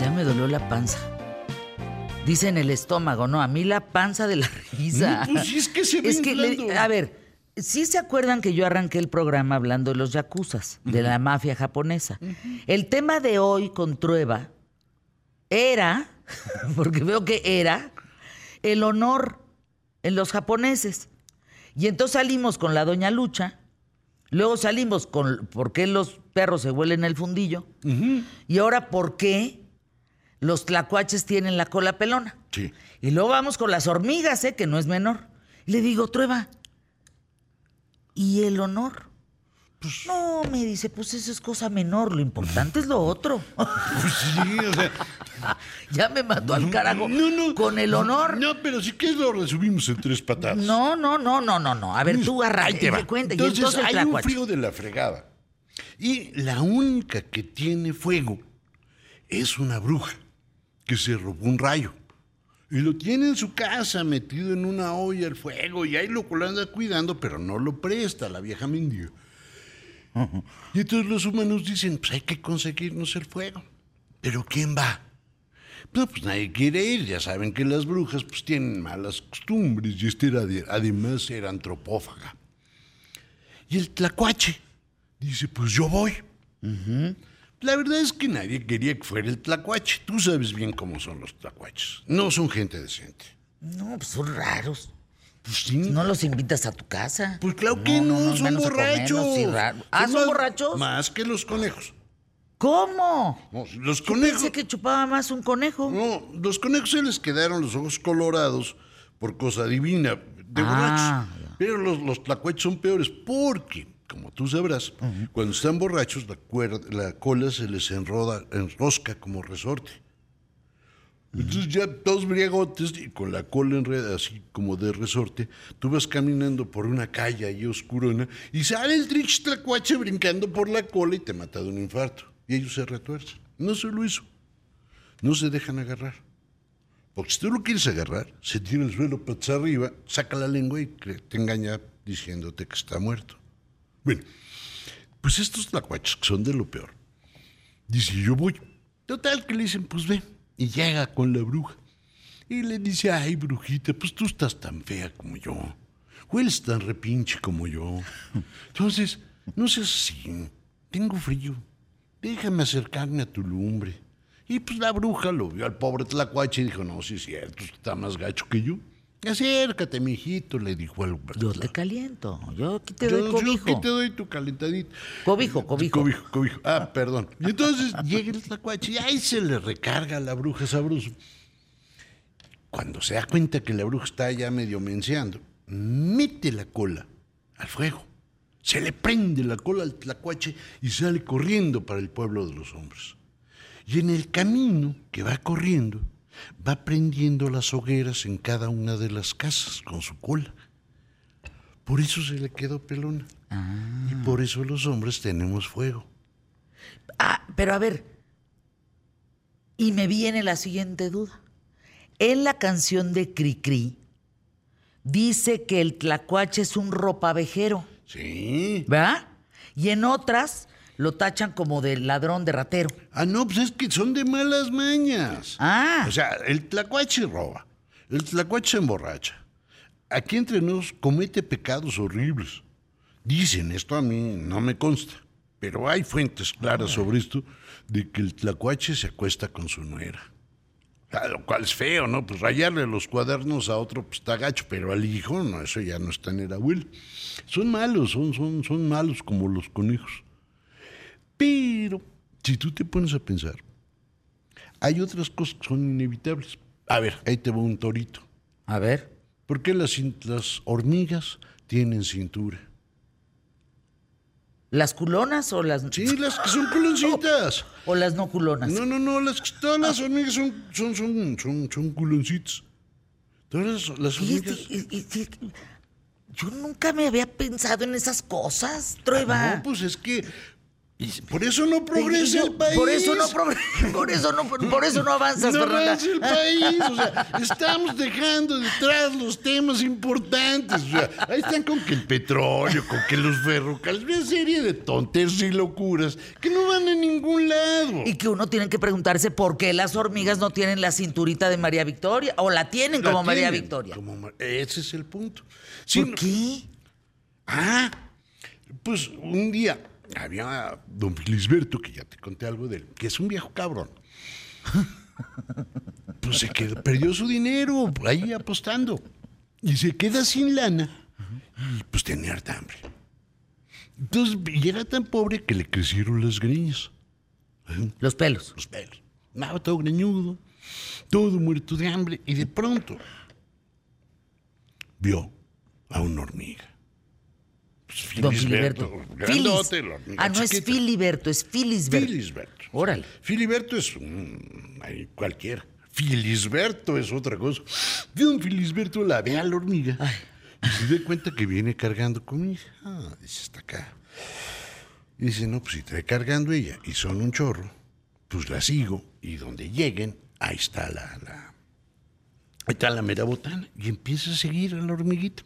Ya me dolió la panza. Dicen el estómago, no, a mí la panza de la *laughs* risa. No, pues es que se ve Es que, le- a ver, ¿sí se acuerdan que yo arranqué el programa hablando de los yakuzas, de la mafia japonesa? El tema de hoy con Trueba era, *laughs* porque veo que era, el honor en los japoneses. Y entonces salimos con la doña Lucha, luego salimos con por qué los perros se huelen el fundillo, y ahora por qué los tlacuaches tienen la cola pelona. Sí. Y luego vamos con las hormigas, ¿eh? que no es menor. Y le digo, Trueba, ¿y el honor? Pues no, me dice, pues eso es cosa menor, lo importante es lo otro. Pues sí, o sea... *laughs* ya me mandó al carajo No, no. con el honor. No, pero sí que lo resumimos en tres patadas. No, no, no, no, no, no. A ver, tú arranca te cuenta. Entonces, y entonces el hay un frío de la fregada. Y la única que tiene fuego es una bruja que se robó un rayo. Y lo tiene en su casa metido en una olla al fuego y ahí lo anda cuidando, pero no lo presta la vieja mendiga. Y entonces los humanos dicen, pues hay que conseguirnos el fuego. Pero ¿quién va? No, pues nadie quiere ir, ya saben que las brujas pues tienen malas costumbres y este era de- además era antropófaga. Y el tlacuache dice, pues yo voy. La verdad es que nadie quería que fuera el tlacuache. Tú sabes bien cómo son los tlacuaches. No son gente decente. No, pues son raros. Pues sí. No los invitas a tu casa. pues claro que no, son borrachos. Ah, ¿son más- borrachos? Más que los conejos. ¿Cómo? No, los Yo conejos. pensé que chupaba más un conejo. No, los conejos se les quedaron los ojos colorados por cosa divina, de Ah, borrachos. Pero los, los tlacuaches son peores porque, como tú sabrás, cuando están borrachos, la, cuerda- la cola se les enroda, enrosca como resorte. Entonces ya todos briegotes y con la cola enredada así como de resorte, tú vas caminando por una calle ahí oscurona y sale el trich tlacuache brincando por la cola y te mata de un infarto. Y ellos se retuercen. No solo eso, no se dejan agarrar. Porque si tú lo quieres agarrar, se tira el suelo patas arriba, saca la lengua y te engaña diciéndote que está muerto. Bueno, pues estos tlacuaches que son de lo peor. Dice, yo voy. Total que le dicen, pues ven. Y llega con la bruja. Y le dice, ay, brujita, pues tú estás tan fea como yo. Hueles tan repinche como yo. *laughs* Entonces, no seas así. Tengo frío. Déjame acercarme a tu lumbre. Y pues la bruja lo vio al pobre tlacuache y dijo, no, sí es cierto, está más gacho que yo. Acércate, mijito, le dijo al Yo te caliento. Yo aquí te doy yo, cobijo. aquí te doy tu calentadito. Cobijo, cobijo. Cobijo, cobijo. Ah, perdón. Y entonces llega el tlacuache y ahí se le recarga a la bruja sabroso. Cuando se da cuenta que la bruja está ya medio menseando, mete la cola al fuego. Se le prende la cola al tlacuache y sale corriendo para el pueblo de los hombres. Y en el camino que va corriendo, va prendiendo las hogueras en cada una de las casas con su cola. Por eso se le quedó pelona. Y por eso los hombres tenemos fuego. Ah, pero a ver. Y me viene la siguiente duda. En la canción de Cricri dice que el tlacuache es un ropavejero, Sí. ¿verdad? Y en otras lo tachan como de ladrón de ratero. Ah, no, pues es que son de malas mañas. Ah. O sea, el tlacuache roba. El tlacuache se emborracha. Aquí entre nos comete pecados horribles. Dicen, esto a mí no me consta, pero hay fuentes claras sobre esto de que el tlacuache se acuesta con su nuera. A lo cual es feo, ¿no? Pues rayarle los cuadernos a otro pues está gacho, pero al hijo, no, eso ya no está en el abuelo. Son malos, son, son, son malos como los conejos. Pero, si tú te pones a pensar, hay otras cosas que son inevitables. A ver, ahí te va un torito. A ver. ¿Por qué las, hormigas tienen cintura? ¿Las culonas o las, Sí, las que son culoncitas. o las no culonas? No, no, no, las, todas las hormigas son, son, son, son, son culoncitas. Todas las, hormigas... y- y- y- yo nunca me había pensado en esas cosas, Trueba. No, pues es que... Por eso no progresa el país. Por eso no por eso no, por eso no avanzas, No Fernanda. avanza el país, o sea, estamos dejando detrás los temas importantes. O sea, ahí están con que el petróleo, con que los ferrocarriles, una serie de tonterías y locuras que no van a ningún lado. Y que uno tiene que preguntarse por qué las hormigas no tienen la cinturita de María Victoria o la tienen La como María Victoria. como Mar- ese es el punto. ¿Por qué? Ah, pues un día había don Felisberto, que ya te conté algo de él, que es un viejo cabrón. Pues se quedó, perdió su dinero ahí apostando. Y se queda sin lana. Y pues tenía harta hambre. Entonces, y era tan pobre que le crecieron las greñas. Los pelos. Los pelos. Nada, todo greñudo, todo muerto de hambre. Y de pronto vio a una hormiga. Pues, Don Filiberto. Grandote, Filis. Ah, no es. Filiberto, es Filisberto. Filisberto. Órale. Filiberto es un, cualquiera. Filisberto es otra cosa. De un Filisberto la ve a la hormiga y se da cuenta que viene cargando comida. Ah, dice, está acá. Y dice, no, pues si trae cargando ella y son un chorro, pues la sigo y donde lleguen, ahí está la, la, ahí está la mera botana. Y empieza a seguir a la hormiguita.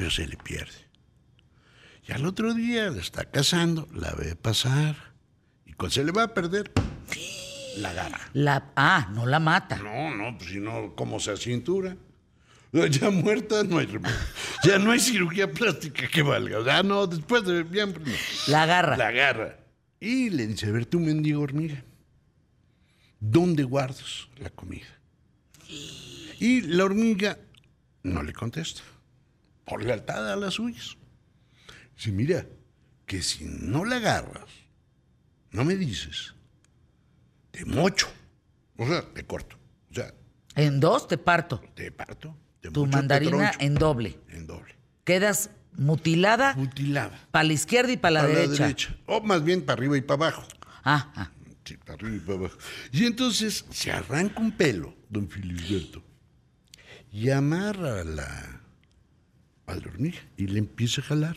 Pero se le pierde. Y al otro día la está cazando, la ve pasar. Y cuando se le va a perder, la agarra. La, ah, no la mata. No, no, pues si no, ¿cómo se cintura? Ya muerta no hay remedio. Ya no hay cirugía plástica que valga. O sea, no, después de bien, pues, no. La agarra. La agarra. Y le dice, a ver, tú mendigo hormiga, ¿dónde guardas la comida? Y la hormiga no le contesta, por lealtad a las suyas. Dice, mira, que si no la agarras, no me dices, te mocho. O sea, te corto. O sea, En dos te parto. te parto. Te Tu mandarina en doble. En doble. Quedas mutilada Mutilada. para la izquierda y para la, Para derecha. O más bien para arriba y para abajo. Ah, ah. Sí, para arriba y para abajo. Y entonces se arranca un pelo, don Filiberto, y amarra la, a la hormiga y le empieza a jalar.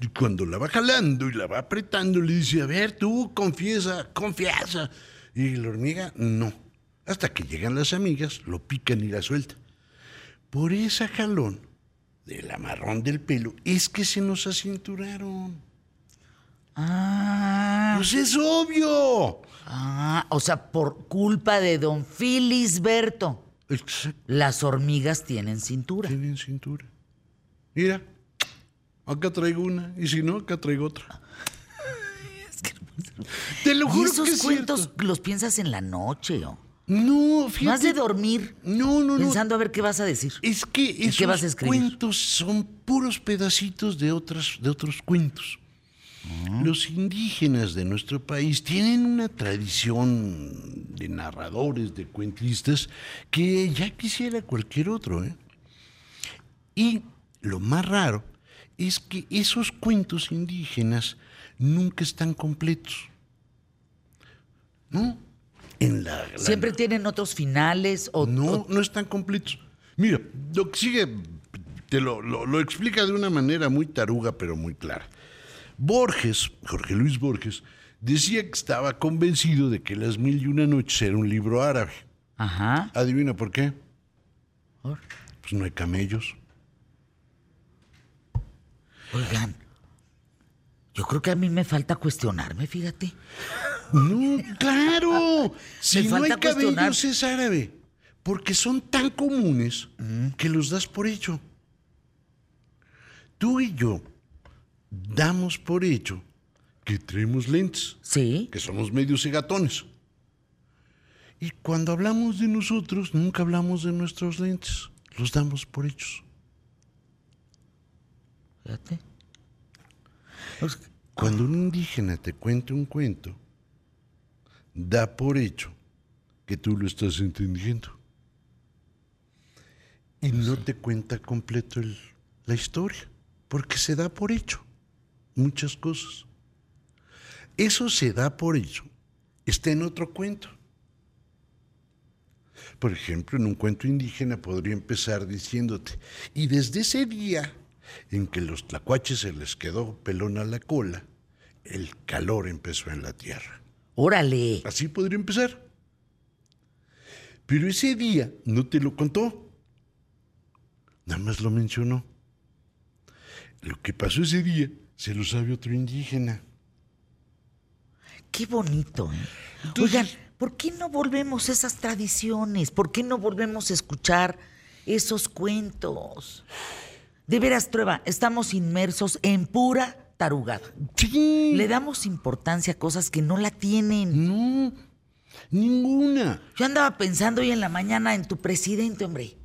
Y cuando la va jalando y la va apretando, le dice, a ver, tú confiesa, confiesa. Y la hormiga, no. Hasta que llegan las amigas, lo pican y la sueltan. Por esa jalón del amarrón del pelo es que se nos acinturaron. Ah, Pues es obvio. ah, o sea, por culpa de don Filisberto, Exacto. las hormigas tienen cintura. Tienen cintura. Mira, acá traigo una, y si no, acá traigo otra. *laughs* Te lo Y juro esos que es cuentos cierto. los piensas en la noche, ¿o? No, fíjate. Has de dormir No, no, no. pensando a ver qué vas a decir. Es que esos qué vas a escribir? cuentos son puros pedacitos de, otras, de otros cuentos. Los indígenas de nuestro país tienen una tradición de narradores, de cuentistas, que ya quisiera cualquier otro. ¿eh? Y lo más raro es que esos cuentos indígenas nunca están completos. ¿No? En la, la- Siempre tienen otros finales o, no, o- no están completos. Mira, lo que sigue te lo, lo- lo explica de una manera muy taruga, pero muy clara. Borges, Jorge Luis Borges, decía que estaba convencido de que Las Mil y Una Noches era un libro árabe. Ajá. ¿Adivina por qué? Por- Pues no hay camellos. Oigan, yo creo que a mí me falta cuestionarme, fíjate. No, claro. *laughs* si no hay camellos es árabe. Porque son tan comunes que los das por hecho. Tú y yo damos por hecho que traemos lentes, Sí. que somos medios cegatones. Y cuando hablamos de nosotros, nunca hablamos de nuestros lentes. Los damos por hechos. Fíjate. Cuando un indígena te cuenta un cuento, da por hecho que tú lo estás entendiendo. Y no te cuenta completo el- la historia, porque se da por hecho muchas cosas. Eso se da por hecho. Está en otro cuento. Por ejemplo, en un cuento indígena podría empezar diciéndote, y desde ese día en que los tlacuaches se les quedó pelón a la cola, el calor empezó en la tierra. Órale. Así podría empezar. Pero ese día no te lo contó. Nada más lo mencionó. Lo que pasó ese día se lo sabe otro indígena. Qué bonito, ¿eh? Oigan, ¿por qué no volvemos a esas tradiciones? ¿Por qué no volvemos a escuchar esos cuentos? De veras, Trueba, estamos inmersos en pura tarugada. Sí. Le damos importancia a cosas que no la tienen. No, ninguna. Yo andaba pensando hoy en la mañana en tu presidente, hombre.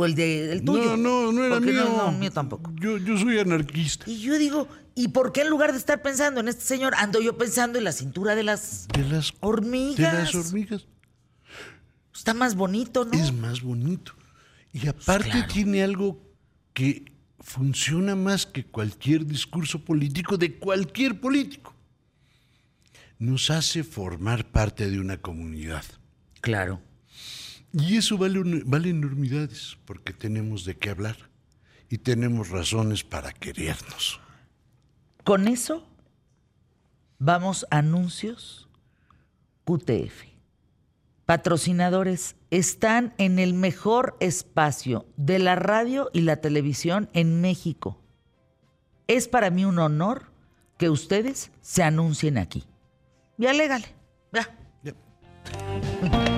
O el de el tuyo. No, no, no era Porque mío. No, no, mío tampoco. Yo, yo soy anarquista. Y yo digo, ¿y por qué en lugar de estar pensando en este señor, ando yo pensando en la cintura de las De las hormigas? De las hormigas. Está más bonito, ¿no? Es más bonito. Y aparte claro. tiene algo que funciona más que cualquier discurso político de cualquier político. Nos hace formar parte de una comunidad. Claro. Y eso vale, enormidades, porque tenemos de qué hablar y tenemos razones para querernos. Con eso, vamos a anuncios QTF. Patrocinadores están en el mejor espacio de la radio y la televisión en México. Es para mí un honor que ustedes se anuncien aquí. Ya légale. Ya. Claro. *laughs*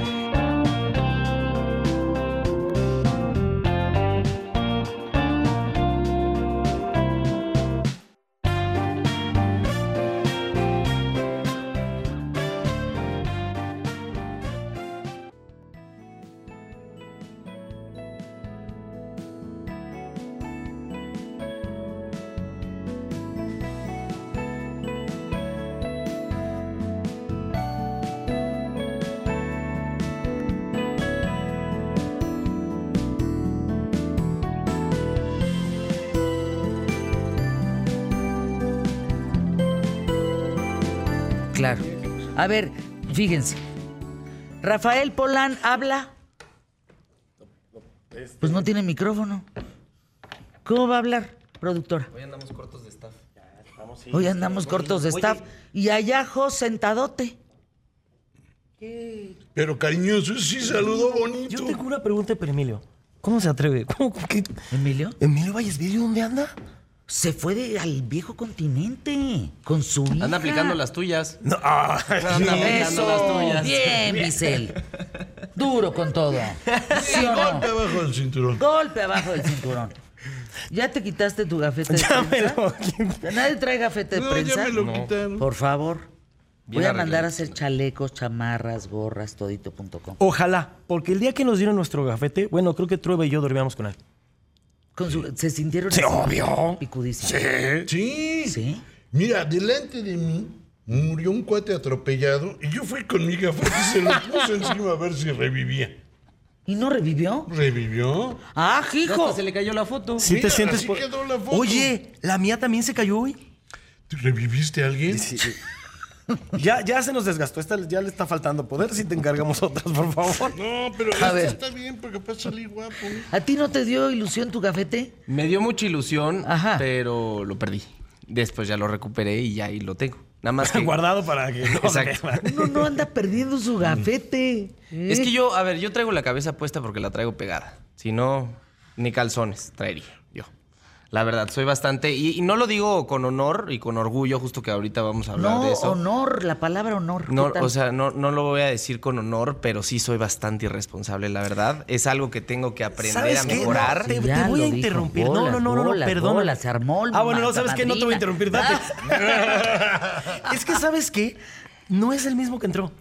A ver, fíjense. Rafael Polán habla. Pues no tiene micrófono. ¿Cómo va a hablar, productora? Hoy andamos cortos de staff. Hoy andamos cortos de staff. Y allá Jos sentadote. Pero cariñoso, sí saludó bonito. Yo tengo una pregunta para Emilio. ¿Cómo se atreve? ¿Cómo que Emilio Emilio Vallesvidrio dónde anda? Se fue de- al viejo continente con su hija. Anda aplicando las tuyas. No, ah, Anda aplicando las tuyas. bien, Bisel. Duro con todo. ¿Sí o no? Golpe abajo del cinturón. Golpe abajo del cinturón. ¿Ya te quitaste tu gafete de Ya me prensa? lo ¿Nadie trae gafete de No, prensa? ya me lo quitaron. Por favor. Voy a mandar a hacer chalecos, chamarras, gorras, todito.com. Ojalá, porque el día que nos dieron nuestro gafete, bueno, creo que Trueba y yo dormíamos con él. Con su- se sintieron Sí, así, obvio. picudísimos. Sí. ¿Sí? Mira, delante de mí murió un cuate atropellado y yo fui con mi gafete y se lo puse encima a ver si revivía. ¿Y no revivió? ¿Revivió? ¡Ah, hijo! hasta se le cayó la foto. ¿Sí Mira, te sientes así por- quedó la foto. Oye, la mía también se cayó hoy. ¿Tú ¿Reviviste a alguien? Ya, ya se nos desgastó. Esta ya le está faltando poder. Si te encargamos otras, por favor. No, pero A ver. está bien porque para salir guapo. ¿A ti no te dio ilusión tu gafete? Me dio mucha ilusión, Ajá. pero lo perdí. Después ya lo recuperé y ya ahí lo tengo. Nada más *laughs* que... Guardado para que. no Exacto. Uno no anda perdiendo su gafete. Es ¿eh? que yo, a ver, yo traigo la cabeza puesta porque la traigo pegada. Si no, ni calzones traería. La verdad, soy bastante... Y, y no lo digo con honor y con orgullo, justo que ahorita vamos a hablar No, de eso. honor, la palabra honor. ¿qué No, o sea, no, no lo voy a decir con honor, pero sí soy bastante irresponsable, la verdad. Es algo que tengo que aprender ¿Sabes a qué? mejorar. No, te, voy a dijo. interrumpir. no, Bolas, no, no, no, bolas, perdón. bolas, se armó el Ah, bueno, no, ¿sabes qué? No te voy a interrumpir. Date. *laughs* es que, ¿sabes qué? No es el mismo que entró.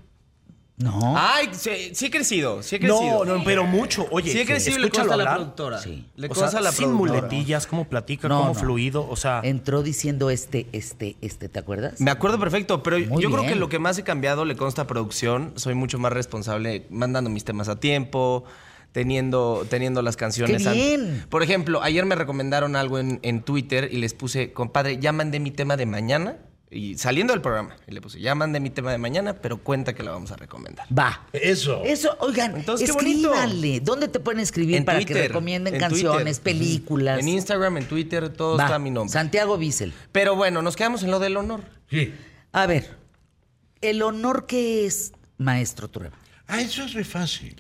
No. Ay, sí, sí he crecido, sí he crecido. No, no, pero mucho. Oye, Sí he crecido y le escúchalo consta a la hablar. productora. Sí. Le O consta sea, a la sin productora. muletillas, cómo platica, No, cómo no. fluido. O sea, Entró diciendo este, este, este, ¿te acuerdas? Me acuerdo perfecto, pero Muy yo creo que lo que más he cambiado le consta a producción. Soy mucho más responsable mandando mis temas a tiempo, teniendo, teniendo las canciones. ¡Qué an- bien! Por ejemplo, ayer me recomendaron algo en, en Twitter y les puse, compadre, ya mandé mi tema de mañana. Y saliendo del programa, y le puse, ya mandé mi tema de mañana, pero cuenta que la vamos a recomendar. Va. Eso. Eso, oigan, Entonces, escríbanle. ¿Dónde te pueden escribir para que recomienden en canciones, Twitter. películas? En Instagram, en Twitter, todo Va. está mi nombre. Santiago Bissell. Pero bueno, nos quedamos en lo del honor. Sí. A ver, ¿el honor qué es, maestro Trueba? Ah, eso es re fácil.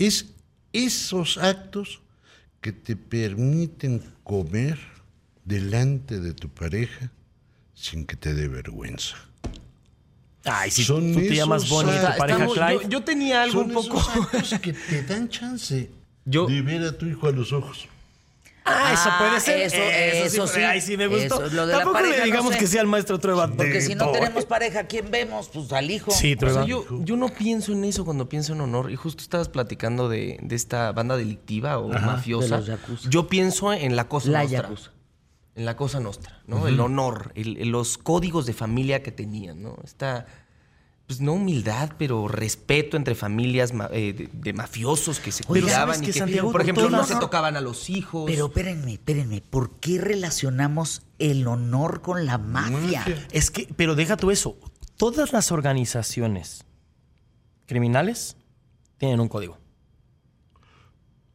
Es esos actos que te permiten comer delante de tu pareja sin que te dé vergüenza. ay, si Son tú te llamas Bonnie y tu pareja Estamos- Clyde. yo, yo tenía algo Son un poco... esos actos *laughs* que te dan chance Yo- de ver a tu hijo a los ojos. Ah, eso Ah, puede ser. eso- eso sí. Ay, sí me gustó. Eso, lo de la Tampoco pareja, le no digamos sé. que sea el maestro Trueba. Porque si no tenemos pareja, ¿a quién vemos? Pues al hijo. Sí, O Trueba. sea, yo, yo no pienso en eso cuando pienso en honor. Y justo estabas platicando de, de esta banda delictiva o mafiosa. de los. Yo pienso en la cosa La nostra. yakuza. En la cosa nostra, ¿no? El honor, el- el- los códigos de familia que tenían, ¿no? Esta, pues no humildad, pero respeto entre familias ma- eh, de, de mafiosos que se cuidaban ¿sabes y que, Santiago? por ejemplo, no honor- se tocaban a los hijos. Pero espérenme, espérenme. ¿Por qué relacionamos el honor con la mafia? Es que, pero deja tú eso. Todas las organizaciones criminales tienen un código.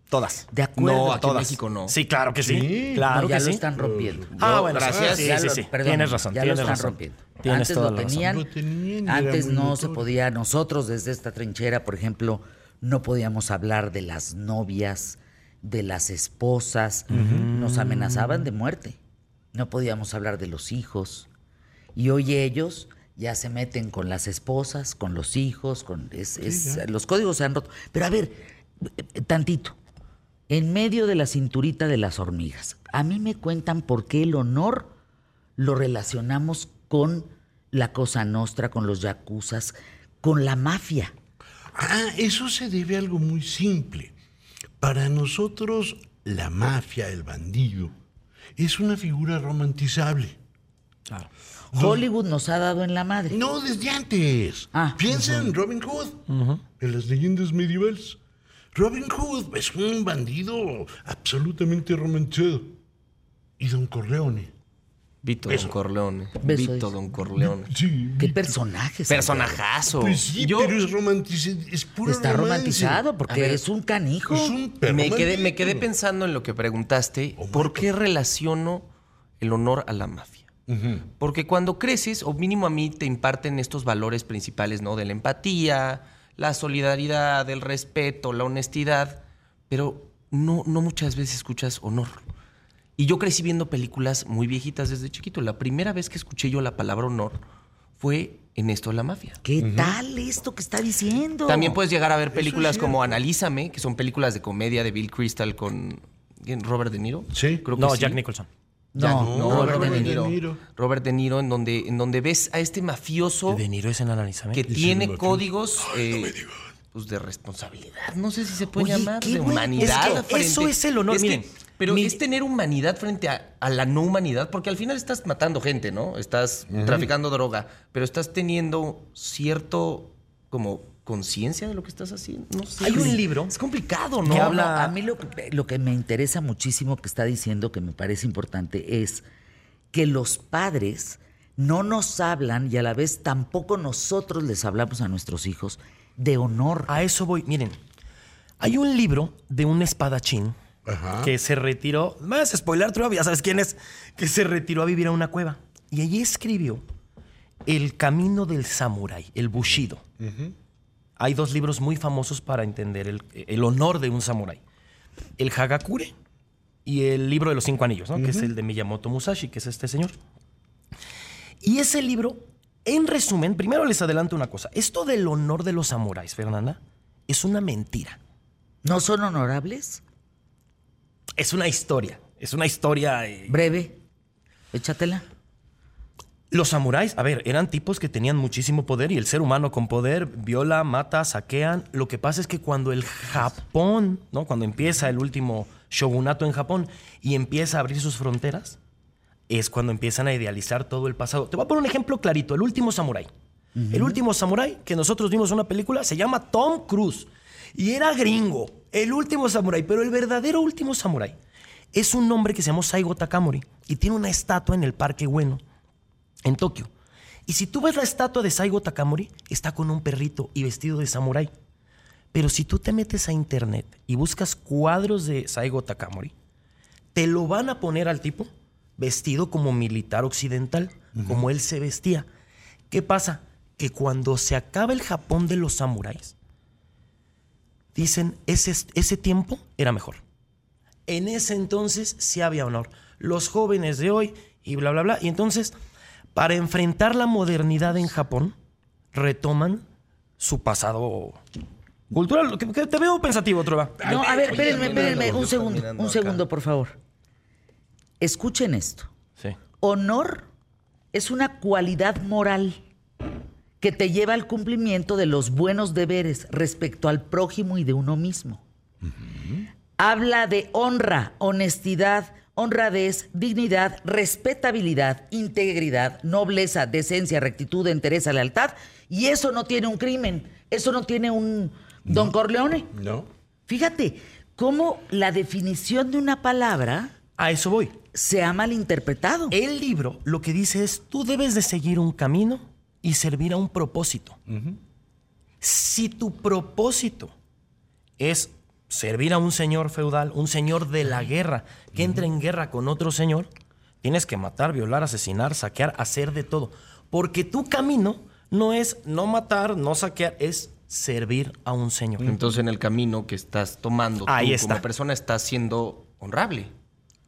Todas. De acuerdo. No, aquí en Todas. México no. Sí, claro que sí. Sí. Claro No, ya que lo sí. están rompiendo. Ah, bueno, gracias. Sí, Ya sí, lo- sí. perdón, tienes razón. Ya tienes lo están razón. rompiendo. Tienes Antes toda lo razón. tenían. Antes no se podía. Nosotros desde esta trinchera, por ejemplo, no podíamos hablar de las novias, de las esposas. Nos amenazaban de muerte. No podíamos hablar de los hijos. Y hoy ellos ya se meten con las esposas, con los hijos, con es- es- los códigos se han roto. Pero a ver, eh, tantito. En medio de la cinturita de las hormigas, a mí me cuentan por qué el honor lo relacionamos con la cosa nostra, con los yacuzas, con la mafia. Ah, eso se debe a algo muy simple. Para nosotros, la mafia, el bandido, es una figura romantizable. Hollywood nos ha dado en la madre. No, desde antes. Ah. Piensa en Robin Hood, en las leyendas medievales. Robin Hood es un bandido absolutamente romantizado. Y Don Corleone. Vito Don Corleone. Beso, Vito. Don Corleone. Sí. ¿Qué personajes? Personajazo. Pues sí, Yo pero es romantizado. Es puro Está romance. romantizado porque ver, es un canijo. Es un perro me quedé, me quedé pensando en lo que preguntaste. ¿Por qué relaciono el honor a la mafia? Porque cuando creces, o mínimo a mí te imparten estos valores principales, ¿no? De la empatía, la solidaridad, el respeto, la honestidad, pero no, no muchas veces escuchas honor. Y yo crecí viendo películas muy viejitas desde chiquito. La primera vez que escuché yo la palabra honor fue en esto de la mafia. ¿Qué tal esto que está diciendo? También puedes llegar a ver películas es como Analízame, que son películas de comedia de Bill Crystal con. Robert De Niro. Sí. Creo que No, sí. Jack Nicholson. No, no, Robert Robert, De De Niro. Robert De Niro, en donde, en donde ves a este mafioso De Niro es en que tiene códigos eh, pues de responsabilidad. No sé si se puede Oye, llamar de buen- humanidad. es que frente- eso es el honor. Es que- Miren, pero es tener humanidad frente a, a la no humanidad, porque al final estás matando gente, ¿no? Estás traficando droga, pero estás teniendo cierto como conciencia de lo que estás haciendo. No sé. Hay un libro Es complicado, ¿no? que habla- a mí lo que, lo que me interesa muchísimo que está diciendo, que me parece importante, es que los padres no nos hablan y a la vez tampoco nosotros les hablamos a nuestros hijos de honor. A eso voy. Miren, hay un libro de un espadachín Ajá. que se retiró. Me vas a spoiler, ya sabes quién es. Que se retiró a vivir a una cueva. Y allí escribió El camino del samurái, el bushido. Hay dos libros muy famosos para entender el, el honor de un samurái: El Hagakure y el libro de los cinco anillos, ¿no? que es el de Miyamoto Musashi, que es este señor. Y ese libro, en resumen, primero les adelanto una cosa. Esto del honor de los samuráis, Fernanda, es una mentira. ¿No son honorables? Es una historia. Es una historia. eh, Breve. Échatela. Los samuráis, a ver, eran tipos que tenían muchísimo poder y el ser humano con poder viola, mata, saquean. Lo que pasa es que cuando el Japón, ¿no? Cuando empieza el último shogunato en Japón y empieza a abrir sus fronteras, es cuando empiezan a idealizar todo el pasado. Te voy a poner un ejemplo clarito, el último samurái. El último samurái que nosotros vimos en una película se llama Tom Cruise y era gringo, el último samurái, pero el verdadero último samurái es un hombre que se llamó Saigo Takamori y tiene una estatua en el Parque Bueno en Tokio. Y si tú ves la estatua de Saigo Takamori, está con un perrito y vestido de samurái. Pero si tú te metes a internet y buscas cuadros de Saigo Takamori, te lo van a poner al tipo vestido como militar occidental, como él se vestía. ¿Qué pasa? Que cuando se acaba el Japón de los samuráis, dicen, ese, ese tiempo era mejor. En ese entonces sí había honor. Los jóvenes de hoy y bla, bla, bla. Y entonces, para enfrentar la modernidad en Japón, retoman su pasado cultural. Que- que Te veo pensativo, Trova. No, a ver, espérenme, espérenme, un segundo, un segundo, por favor. Escuchen esto. Sí. Honor es una cualidad moral que te lleva al cumplimiento de los buenos deberes respecto al prójimo y de uno mismo. Habla de honra, honestidad, honradez, dignidad, respetabilidad, integridad, nobleza, decencia, rectitud, entereza, lealtad. Y eso no tiene un crimen, eso no tiene un Don Corleone. No. Fíjate cómo la definición de una palabra A eso voy. se ha malinterpretado. El libro lo que dice es, tú debes de seguir un camino y servir a un propósito. Si tu propósito es servir a un señor feudal, un señor de la guerra, que entra en guerra con otro señor, tienes que matar, violar, asesinar, saquear, hacer de todo. Porque tu camino no es no matar, no saquear, es servir a un señor. Entonces, en el camino que estás tomando tú está. como persona estás siendo honrable.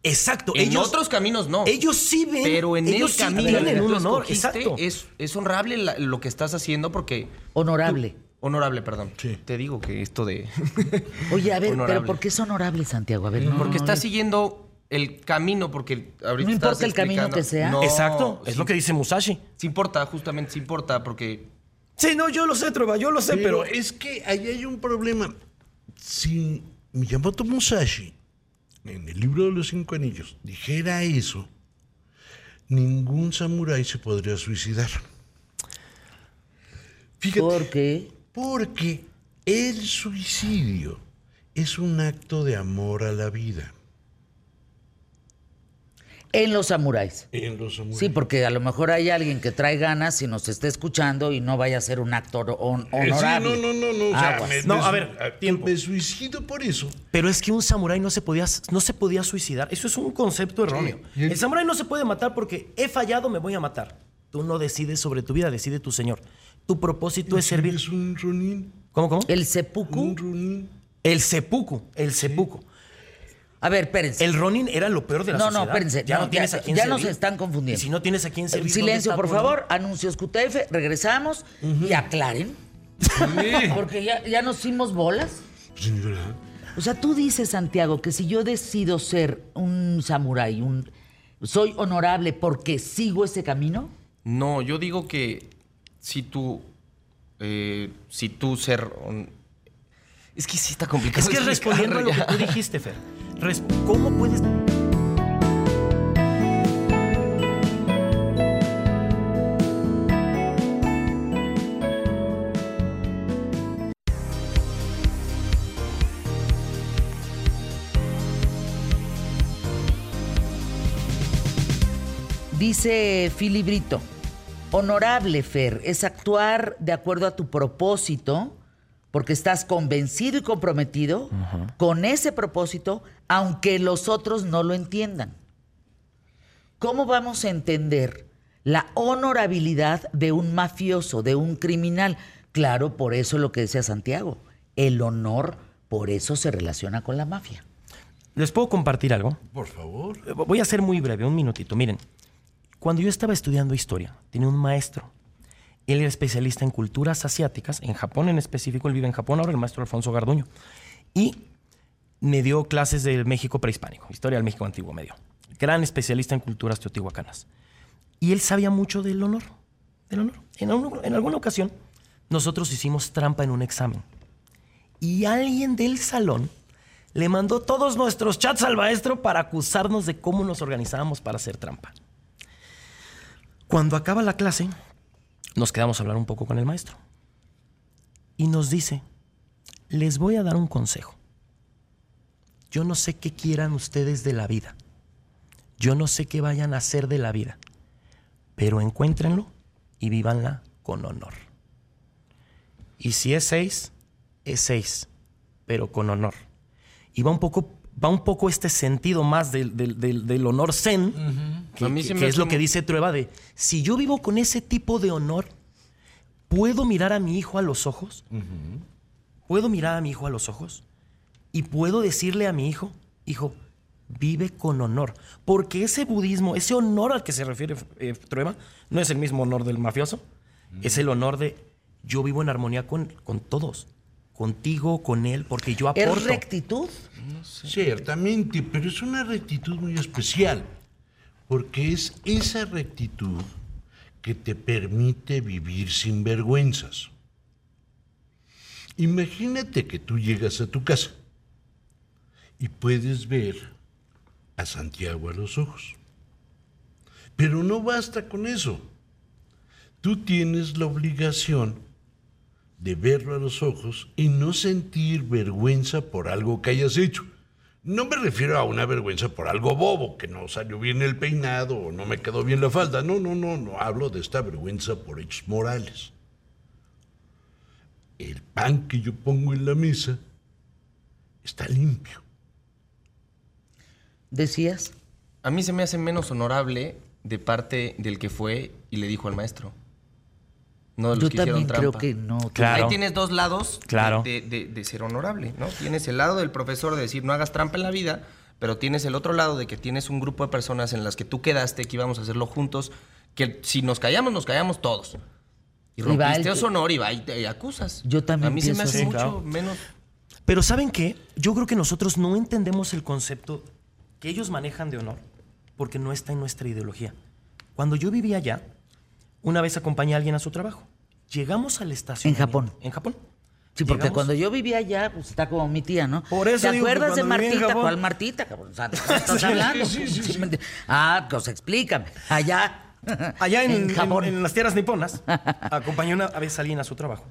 Exacto. En ellos- otros caminos no. Ellos sí ven. Pero en ellos el sí camino tienen un honor. Exacto. Es, es honorable la- lo que estás haciendo porque... Honorable. Honorable, perdón. Sí. Te digo que esto de... *laughs* Oye, a ver, pero. ¿por qué es honorable, Santiago? A ver, no, porque no, no. siguiendo el camino, porque ahorita No estás importa el camino que sea. No, Exacto. Es sí- lo que dice Musashi. Sí importa, justamente sí importa, porque... Sí, no, yo lo sé, Trova, yo lo sé, Pero, pero. es que ahí hay un problema. Si Miyamoto Musashi, en el libro de los cinco anillos, dijera eso, ningún samurái se podría suicidar. Fíjate, ¿Por qué? Porque el suicidio es un acto de amor a la vida. En los samuráis. En los samuráis. Sí, porque a lo mejor hay alguien que trae ganas y nos esté escuchando y no vaya a ser un acto hon- Eh, sí, honorable. no, no, no, no. o sea, Aguas. me- No, me a ver, tiempo. Me suicido por eso. Pero es que un samurái no se podía, no se podía suicidar. Eso es un concepto erróneo. el- El samurái no se puede matar porque he fallado, me voy a matar. Tú no decides sobre tu vida, decide tu señor. Tu propósito es servir. Es un ronin. ¿Cómo, cómo? El seppuku. Un ronin. El seppuku. El seppuku. A ver, espérense. El ronin era lo peor de la No, sociedad. no, espérense. Ya no, No, tienes ya- a quién ya servir. nos están confundiendo. Y si no tienes a quién servir. ¿dónde Silencio, por favor. Anuncios QTF. Regresamos y aclaren. Porque ya, ya nos hicimos bolas. Sí, ¿verdad? O sea, tú dices, Santiago, que si yo decido ser un samurái, un, soy honorable porque sigo ese camino. No, yo digo que si tú... eh, si tú ser... Es que sí está complicado. Es que respondiendo a lo que tú dijiste, Fer. ¿Cómo puedes.? Dice Filibrito, honorable Fer, es actuar de acuerdo a tu propósito, porque estás convencido y comprometido con ese propósito, aunque los otros no lo entiendan. ¿Cómo vamos a entender la honorabilidad de un mafioso, de un criminal? Claro, por eso lo que decía Santiago, el honor, por eso se relaciona con la mafia. ¿Les puedo compartir algo? Por favor. Eh, Voy a ser muy breve, un minutito. Miren, cuando yo estaba estudiando historia, tenía un maestro. Él era especialista en culturas asiáticas, en Japón en específico, él vive en Japón ahora, el maestro Alfonso Garduño. Y me dio clases del México prehispánico, historia del México antiguo me dio. Gran especialista en culturas teotihuacanas. Y él sabía mucho del honor. Del honor. En alguna ocasión, nosotros hicimos trampa en un examen. Y alguien del salón le mandó todos nuestros chats al maestro para acusarnos de cómo nos organizábamos para hacer trampa. Cuando acaba la clase, nos quedamos a hablar un poco con el maestro. Y nos dice, les voy a dar un consejo. Yo no sé qué quieran ustedes de la vida. Yo no sé qué vayan a hacer de la vida. Pero encuéntrenlo y vívanla con honor. Y si es seis, es seis, pero con honor. Y va un poco, va un poco este sentido más del, del- del- del honor zen, que, A mí que- se me que es lo que dice Trueba de, si yo vivo con ese tipo de honor, ¿puedo mirar a mi hijo a los ojos? ¿Puedo mirar a mi hijo a los ojos? Y puedo decirle a mi hijo, hijo, vive con honor. Porque ese budismo, ese honor al que se refiere eh, Trueba, no es el mismo honor del mafioso. Es el honor de yo vivo en armonía con, con todos. Contigo, con él, porque yo aporto. ¿Es rectitud? Ciertamente, pero es una rectitud muy especial, porque es esa rectitud que te permite vivir sin vergüenzas. Imagínate que tú llegas a tu casa y puedes ver a Santiago a los ojos. Pero no basta con eso. Tú tienes la obligación de verlo a los ojos y no sentir vergüenza por algo que hayas hecho. No me refiero a una vergüenza por algo bobo, que no salió bien el peinado o no me quedó bien la falda. No, no, no, no. Hablo de esta vergüenza por hechos morales. El pan que yo pongo en la mesa está limpio. ¿Decías? A mí se me hace menos honorable de parte del que fue y le dijo al maestro. No de los Yo que también creo que no. Claro. Ahí tienes dos lados de- Claro. de, de- de ser honorable, ¿no? Tienes el lado del profesor de decir no hagas trampa en la vida, pero tienes el otro lado de que tienes un grupo de personas en las que tú quedaste, que íbamos a hacerlo juntos, que si nos callamos, nos callamos todos. Y Y va el rompiste honor y va y te acusas. Yo también A mí se me hace así. mucho Claro. menos... Pero ¿saben qué? Yo creo que nosotros no entendemos el concepto que ellos manejan de honor porque no está en nuestra ideología. Cuando yo vivía allá, una vez acompañé a alguien a su trabajo. Llegamos al estación. Japón. En Japón. Sí, porque Llegamos- cuando yo vivía allá, pues está como mi tía, ¿no? Por eso ¿Te digo acuerdas de en Martita? ¿Cuál Martita, cabrón? O sea, ¿de *laughs* qué estás hablando? *laughs* Ah, pues explícame. Allá. *laughs* Allá en, en- Japón. en las tierras niponas, acompañé una vez a alguien a su trabajo.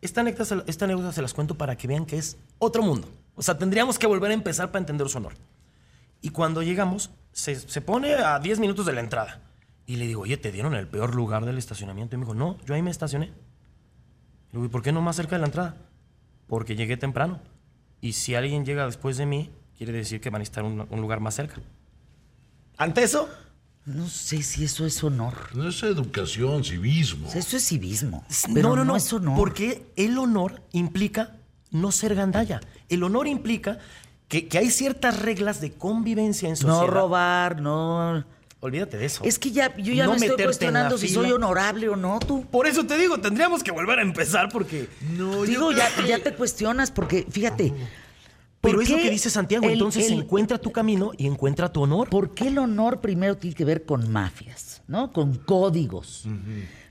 Esta anécdota, esta anécdota se las cuento para que vean que es otro mundo. O sea, tendríamos que volver a empezar para entender su honor. Y cuando llegamos, se, se pone a 10 minutos de la entrada. Y le digo, oye, ¿te dieron el peor lugar del estacionamiento? Y me dijo, no, yo ahí me estacioné. Le digo, ¿y por qué no más cerca de la entrada? Porque llegué temprano. Y si alguien llega después de mí, quiere decir que van a estar un, un lugar más cerca. Ante eso, No sé si eso es honor. No es educación, civismo. Eso es civismo. Pero no, no, no. es honor. Porque el honor implica no ser gandalla. El honor implica que, que hay ciertas reglas de convivencia en sociedad. No robar, no. Olvídate de eso. Es que ya, yo ya No me estoy cuestionando si fila. soy honorable o no, tú. Por eso te digo, tendríamos que volver a empezar porque. No, Digo, ya, te cuestionas, porque fíjate. Pero ¿por es lo que dice Santiago. el- Entonces el- encuentra tu camino y encuentra tu honor. ¿Por qué el honor primero tiene que ver con mafias, ¿no? Con códigos.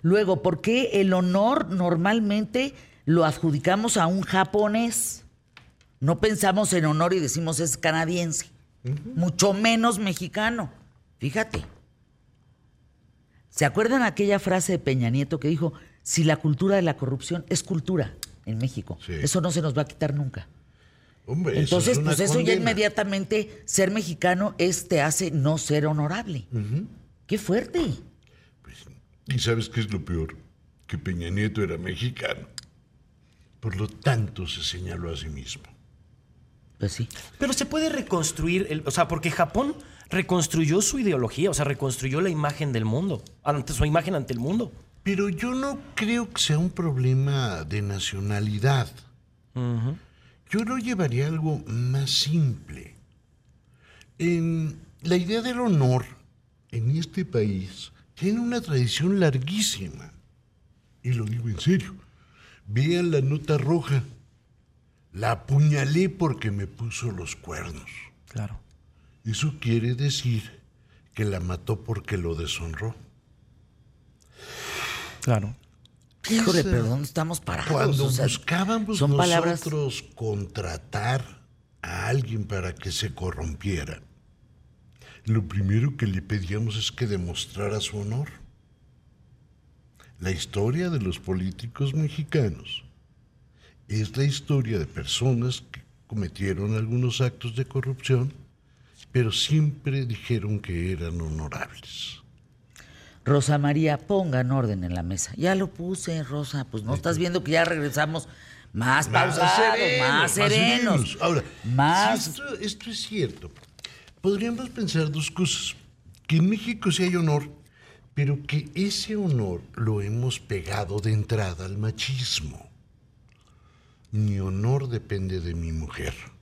Luego, ¿por qué el honor normalmente lo adjudicamos a un japonés? No pensamos en honor y decimos es canadiense, mucho menos mexicano. Fíjate. ¿Se acuerdan aquella frase de Peña Nieto que dijo, si la cultura de la corrupción es cultura en México, Sí. eso no se nos va a quitar nunca? Hombre, eso Entonces, es una pues eso ya inmediatamente ser mexicano es te hace no ser honorable. Qué fuerte. ¿Y sabes qué es lo peor? Que Peña Nieto era mexicano. Por lo tanto, se señaló a sí mismo. Pues sí. Pero se puede reconstruir, el- o sea, porque Japón reconstruyó su ideología, o sea, reconstruyó la imagen del mundo, ante su imagen ante el mundo. Pero yo no creo que sea un problema de nacionalidad. Yo lo llevaría a algo más simple. En la idea del honor en este país tiene una tradición larguísima. Y lo digo en serio. Vean la nota roja. La apuñalé porque me puso los cuernos. Claro. Eso quiere decir que la mató porque lo deshonró. Claro. Híjole, pero ¿dónde estamos parados? Cuando O sea, buscábamos son palabras. nosotros contratar a alguien para que se corrompiera, lo primero que le pedíamos es que demostrara su honor. La historia de los políticos mexicanos es la historia de personas que cometieron algunos actos de corrupción, pero siempre dijeron que eran honorables. Rosa María, pongan orden en la mesa. Ya lo puse, Rosa. Pues no estás viendo que ya regresamos más pausados, más serenos. Ahora, más. si esto, esto es cierto. Podríamos pensar dos cosas. Que en México sí hay honor, pero que ese honor lo hemos pegado de entrada al machismo. Mi honor depende de mi mujer.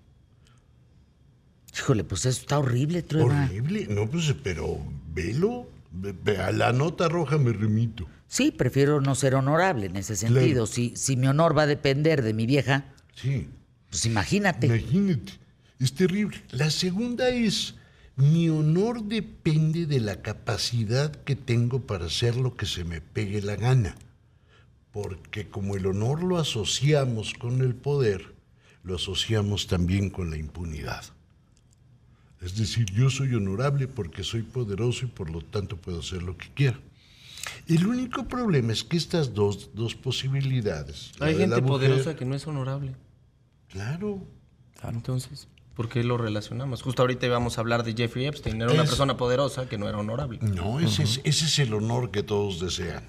Híjole, pues eso está horrible, Trueba. Horrible. No, pues, pero velo. Ve- ve, A la nota roja me remito. Sí, prefiero no ser honorable en ese sentido. Claro. Si, si mi honor va a depender de mi vieja, Sí. pues imagínate. Imagínate, es terrible. La segunda es, mi honor depende de la capacidad que tengo para hacer lo que se me pegue la gana. Porque como el honor lo asociamos con el poder, lo asociamos también con la impunidad. Es decir, yo soy honorable porque soy poderoso y por lo tanto puedo hacer lo que quiera. El único problema es que estas dos, dos posibilidades... Hay gente mujer- poderosa que no es honorable. Claro. Entonces, ¿por qué lo relacionamos? Justo ahorita íbamos a hablar de Jeffrey Epstein. Era una persona poderosa que no era honorable. No, ese, es, ese es el honor que todos desean.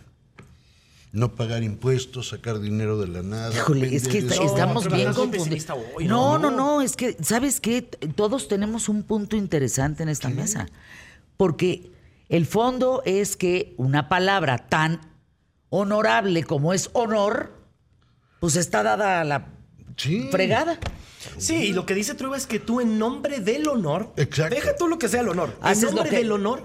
No pagar impuestos, sacar dinero de la nada. Híjole, es que está- estamos pero bien confundidos. no, ¿no? no, no, es que, ¿sabes qué? Todos tenemos un punto interesante en esta mesa. Porque el fondo es que una palabra tan honorable como es honor, pues está dada a la Sí. fregada. Sí, y lo que dice Trueba es que tú en nombre del honor, Exacto. deja tú lo que sea el honor, en lo nombre que- del honor,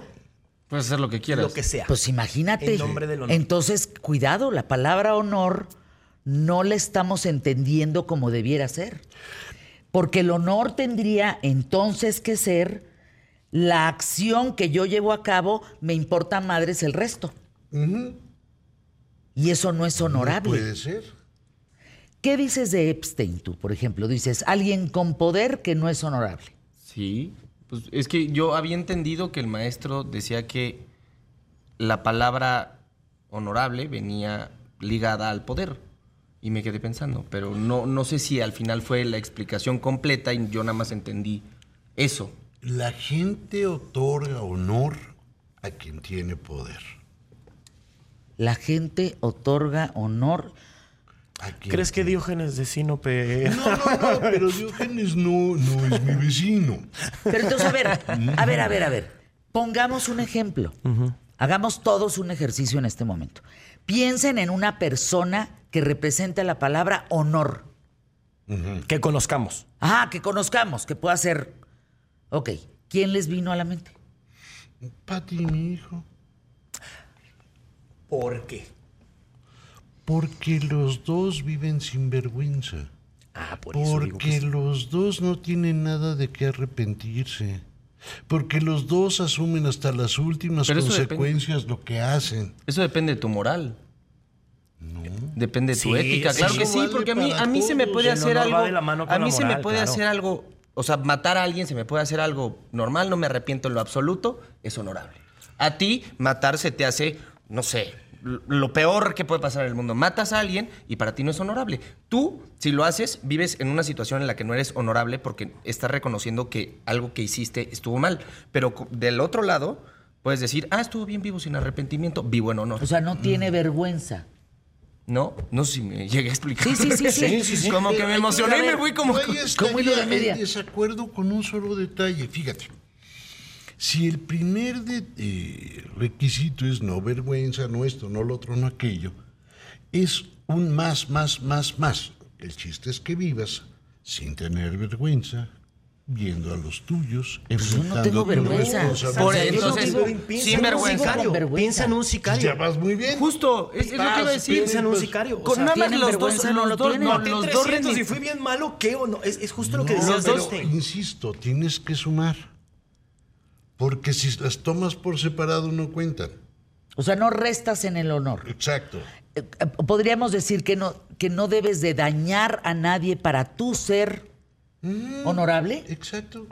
Puedes hacer lo que quieras. lo que sea. Pues imagínate. En nombre del honor. Entonces, cuidado, la palabra honor no la estamos entendiendo como debiera ser. Porque el honor tendría entonces que ser la acción que yo llevo a cabo, me importa madres el resto. Y eso no es honorable. Puede ser. ¿Qué dices de Epstein tú, por ejemplo? Dices, alguien con poder que no es honorable. Sí, pues es que yo había entendido que el maestro decía que la palabra honorable venía ligada al poder. Y me quedé pensando, pero no, no sé si al final fue la explicación completa y yo nada más entendí eso. La gente otorga honor a quien tiene poder. La gente otorga honor. ¿Crees que Diógenes de Sinope... No, no, no, pero Diógenes no, no es mi vecino. Pero entonces, a ver, a ver, a ver, a ver. Pongamos un ejemplo. Hagamos todos un ejercicio en este momento. Piensen en una persona que represente la palabra honor. que conozcamos? Ah, que conozcamos, que pueda ser. Ok, ¿quién les vino a la mente? Pati, mi hijo. ¿Por qué? Porque los dos viven sin vergüenza. Ah, por eso digo Porque que sí. los dos no tienen nada de qué arrepentirse. Porque los dos asumen hasta las últimas Pero eso depende. consecuencias lo que hacen. Eso depende de tu moral. Depende de tu Sí, ética. sí, Claro que sí, vale porque a mí, para a mí se me puede hacer algo. de la mano con A la mí se me puede claro. hacer algo. O sea, matar a alguien se me puede hacer algo normal, no me arrepiento en lo absoluto, es honorable. A ti, matar se te hace, no sé, lo peor que puede pasar en el mundo. Matas a alguien y para ti no es honorable. Tú, si lo haces, vives en una situación en la que no eres honorable porque estás reconociendo que algo que hiciste estuvo mal. Pero del otro lado, puedes decir, ah, estuvo bien vivo sin arrepentimiento, vivo en honor. O sea, no tiene vergüenza. No, no sé si me llegué a explicar. Sí, sí, sí, sí. *laughs* Sí, sí, Como que me emocioné y me fui como... Como hilo de media. en desacuerdo con un solo detalle. Fíjate, si el primer de- eh, requisito es no vergüenza, no esto, no lo otro, no aquello, es un más, más, más, más. El chiste es que vivas sin tener vergüenza, viendo a los tuyos, Pues yo no enfrentando tengo vergüenza. Por entonces, sin Piensa en un vergüenza. sicario. Piensa en un sicario. Ya vas muy bien. Justo, es, es lo que iba a decir. Piensa en un sicario. o Con sea, nada más ¿tienen los dos, no lo dos, tienen? no, los dos 300 y remit- fui bien malo, ¿qué o no? Es, es justo lo que No, decía los dos- Einstein. Insisto, tienes que sumar. Porque si las tomas por separado no cuentan. O sea, no restas en el honor. Exacto. Eh, eh, Podríamos decir que no, que no debes de dañar a nadie para tú ser honorable. Exacto.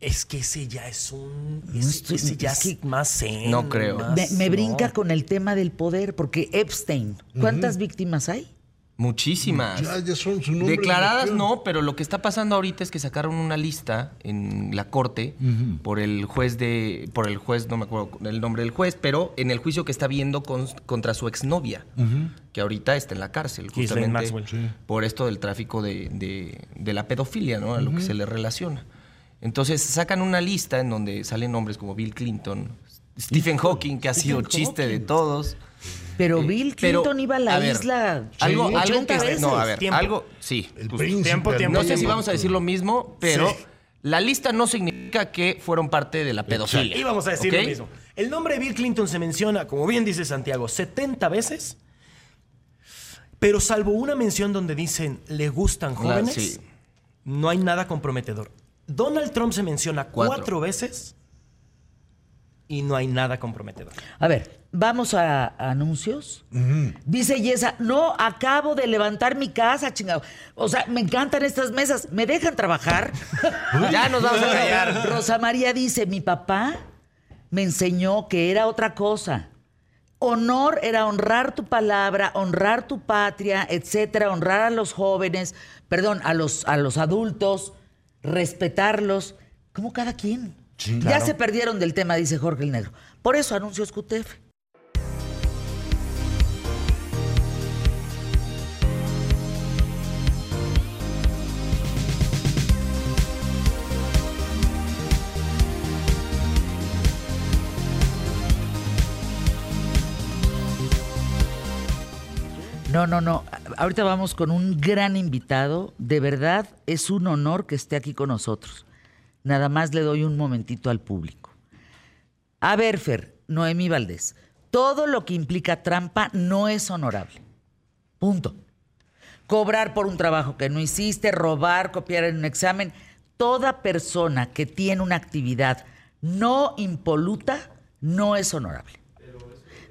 Es que ese ya es un. No Ese, estoy- ese ya es más zen, No creo. más- Me, me no. brinca con el tema del poder, porque Epstein, ¿cuántas víctimas hay? Muchísimas. Ya, ya son su nombre. Declaradas de no, pero lo que está pasando ahorita es que sacaron una lista en la corte por el juez de, por el juez, no me acuerdo el nombre del juez, pero en el juicio que está viendo con- contra su exnovia, que ahorita está en la cárcel, justamente Maxwell. por esto del tráfico de, de- de la pedofilia, ¿no? A lo que se le relaciona. Entonces sacan una lista en donde salen nombres como Bill Clinton, Stephen Hawking, que ha sido Stephen chiste de todos. Pero Eh, Bill pero, Clinton iba a la ver, isla algo, algo 80 que veces. no, a ver, Tiempo. algo, sí. El Pues, príncipe. tiempo, tiempo, No sé si vamos a decir lo mismo, pero Sí. la lista no significa que fueron parte de la pedofilia. Y vamos a decir lo mismo. El nombre de Bill Clinton se menciona, como bien dice Santiago, 70 veces. Pero salvo una mención donde dicen le gustan La- jóvenes, sí. no hay nada comprometedor. Donald Trump se menciona Cuatro. cuatro, veces y no hay nada comprometedor. A ver, vamos a, a anuncios. Dice Yesa, no, acabo de levantar mi casa, chingado. O sea, me encantan estas mesas. ¿Me dejan trabajar? *laughs* Ya nos vamos a callar. Rosa María dice, mi papá me enseñó que era otra cosa. Honor era honrar tu palabra, honrar tu patria, etcétera, honrar a los jóvenes, perdón, a los, a los adultos, respetarlos, como cada quien. ya se perdieron del tema, dice Jorge el Negro. Por eso anuncios QTF. No, no, no. Ahorita vamos con un gran invitado. De verdad, es un honor que esté aquí con nosotros. Nada más le doy un momentito al público. A ver, Fer, Noemí Valdés, todo lo que implica trampa no es honorable. Punto. Cobrar por un trabajo que no hiciste, robar, copiar en un examen. Toda persona que tiene una actividad no impoluta no es honorable.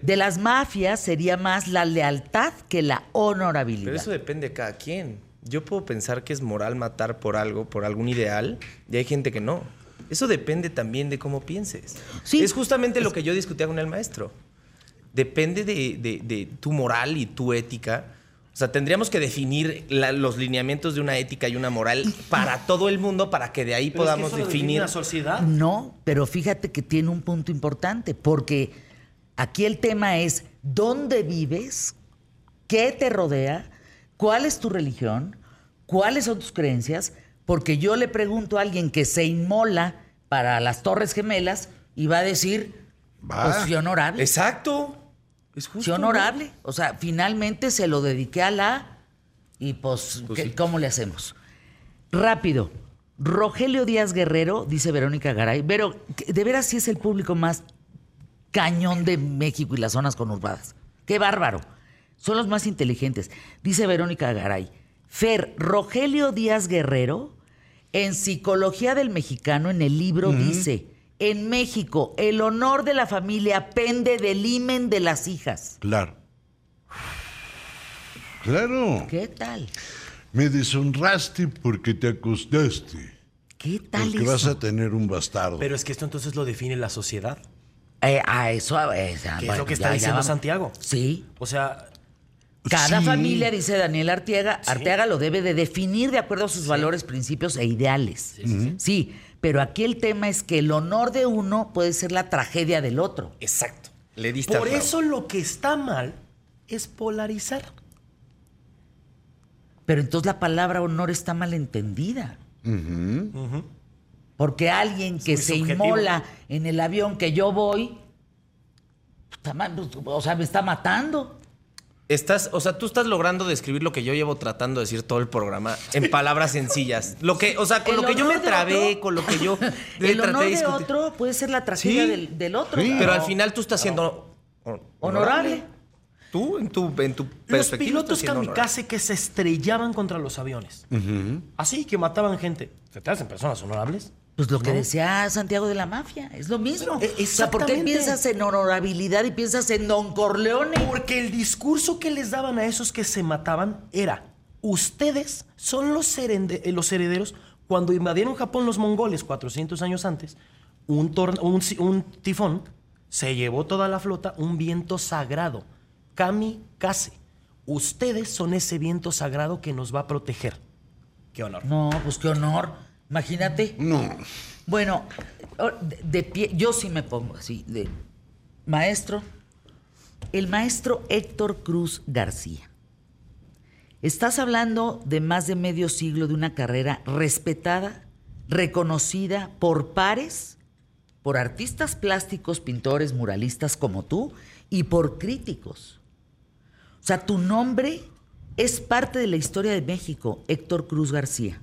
De las mafias sería más la lealtad que la honorabilidad. Pero eso depende de cada quien. Yo puedo pensar que es moral matar por algo, por algún ideal, y hay gente que no. Eso depende también de cómo pienses. Sí. Es justamente lo que yo discutía con el maestro. Depende de, de- de tu moral y tu ética. O sea, tendríamos que definir la- los lineamientos de una ética y una moral para todo el mundo para que de ahí podamos definir. una sociedad. No, pero fíjate que tiene un punto importante, porque aquí el tema es dónde vives, qué te rodea, cuál es tu religión, cuáles son tus creencias, porque yo le pregunto a alguien que se inmola para las Torres Gemelas y va a decir, Va. pues sí honorable, Exacto. Es justo. sí honorable. O sea, finalmente se lo dediqué a la y pues, Pues ¿qué- sí. ¿cómo le hacemos? Rápido. Rogelio Díaz Guerrero, dice Verónica Garay. Pero, de veras sí es el público más cañón de México y las zonas conurbadas. ¡Qué bárbaro! Son los más inteligentes. Dice Verónica Garay. Fer, Rogelio Díaz Guerrero, en Psicología del Mexicano, en el libro, dice: En México, el honor de la familia pende del himen de las hijas. Claro. Claro. ¿Qué tal? Me deshonraste porque te acostaste. ¿Qué tal Porque eso? vas a tener un bastardo. Pero es que esto entonces lo define la sociedad. Eh, a eso, ah, ¿Qué es lo que está ya diciendo. Santiago? Sí. O sea, Cada Sí. familia, dice Daniel Arteaga, Arteaga lo debe de definir de acuerdo a sus valores, principios e ideales. Sí, pero aquí el tema es que el honor de uno puede ser la tragedia del otro. Exacto. Le diste por eso lo que está mal es polarizar. Pero entonces la palabra honor está mal entendida. Porque alguien que se subjetivo. inmola en el avión que yo voy, pues, o sea, me está matando. Estás, o sea, tú estás logrando describir lo que yo llevo tratando de decir todo el programa en *laughs* palabras sencillas. Lo que, o sea, con El lo que yo me trabé, otro- con lo que yo *laughs* el traté de discutir. otro puede ser la tragedia Sí. del, del otro. Sí. Pero No. al final tú estás siendo hon- Honorable. Tú, en tu, en tu Los perspectiva. pilotos kamikaze que se estrellaban contra los aviones. Así que mataban gente. ¿Se te hacen personas honorables? Pues lo que decía Santiago de la Mafia, es lo mismo. Pero, e- o sea, ¿por qué piensas en honorabilidad y piensas en Don Corleone? Porque el discurso que les daban a esos que se mataban era, ustedes son los, eh, los herederos. Cuando invadieron Japón los mongoles 400 años antes, un, un tifón se llevó toda la flota, un viento sagrado, kamikaze. Ustedes son ese viento sagrado que nos va a proteger. Qué honor. No, pues qué honor. Imagínate. No. Bueno, de, de pie, yo sí me pongo así, de maestro, el maestro Héctor Cruz García. Estás hablando de más de medio siglo de una carrera respetada, reconocida por pares, por artistas plásticos, pintores, muralistas como tú y por críticos. O sea, tu nombre es parte de la historia de México, Héctor Cruz García.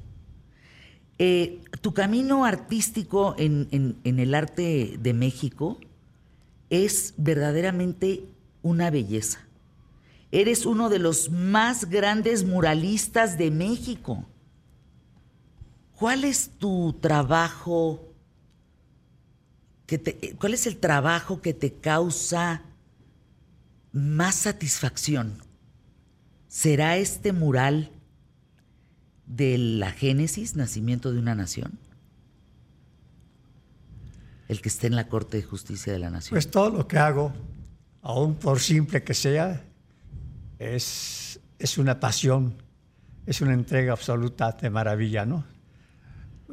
Eh, tu camino artístico en, el arte de México es verdaderamente una belleza. Eres uno de los más grandes muralistas de México. ¿Cuál es tu trabajo? Eh, ¿Cuál es el trabajo que te causa más satisfacción? ¿Será este mural de la Génesis, nacimiento de una nación? El que esté en la Corte de Justicia de la Nación. Pues todo lo que hago, aun por simple que sea, es, es una pasión, es una entrega absoluta de maravilla, ¿no?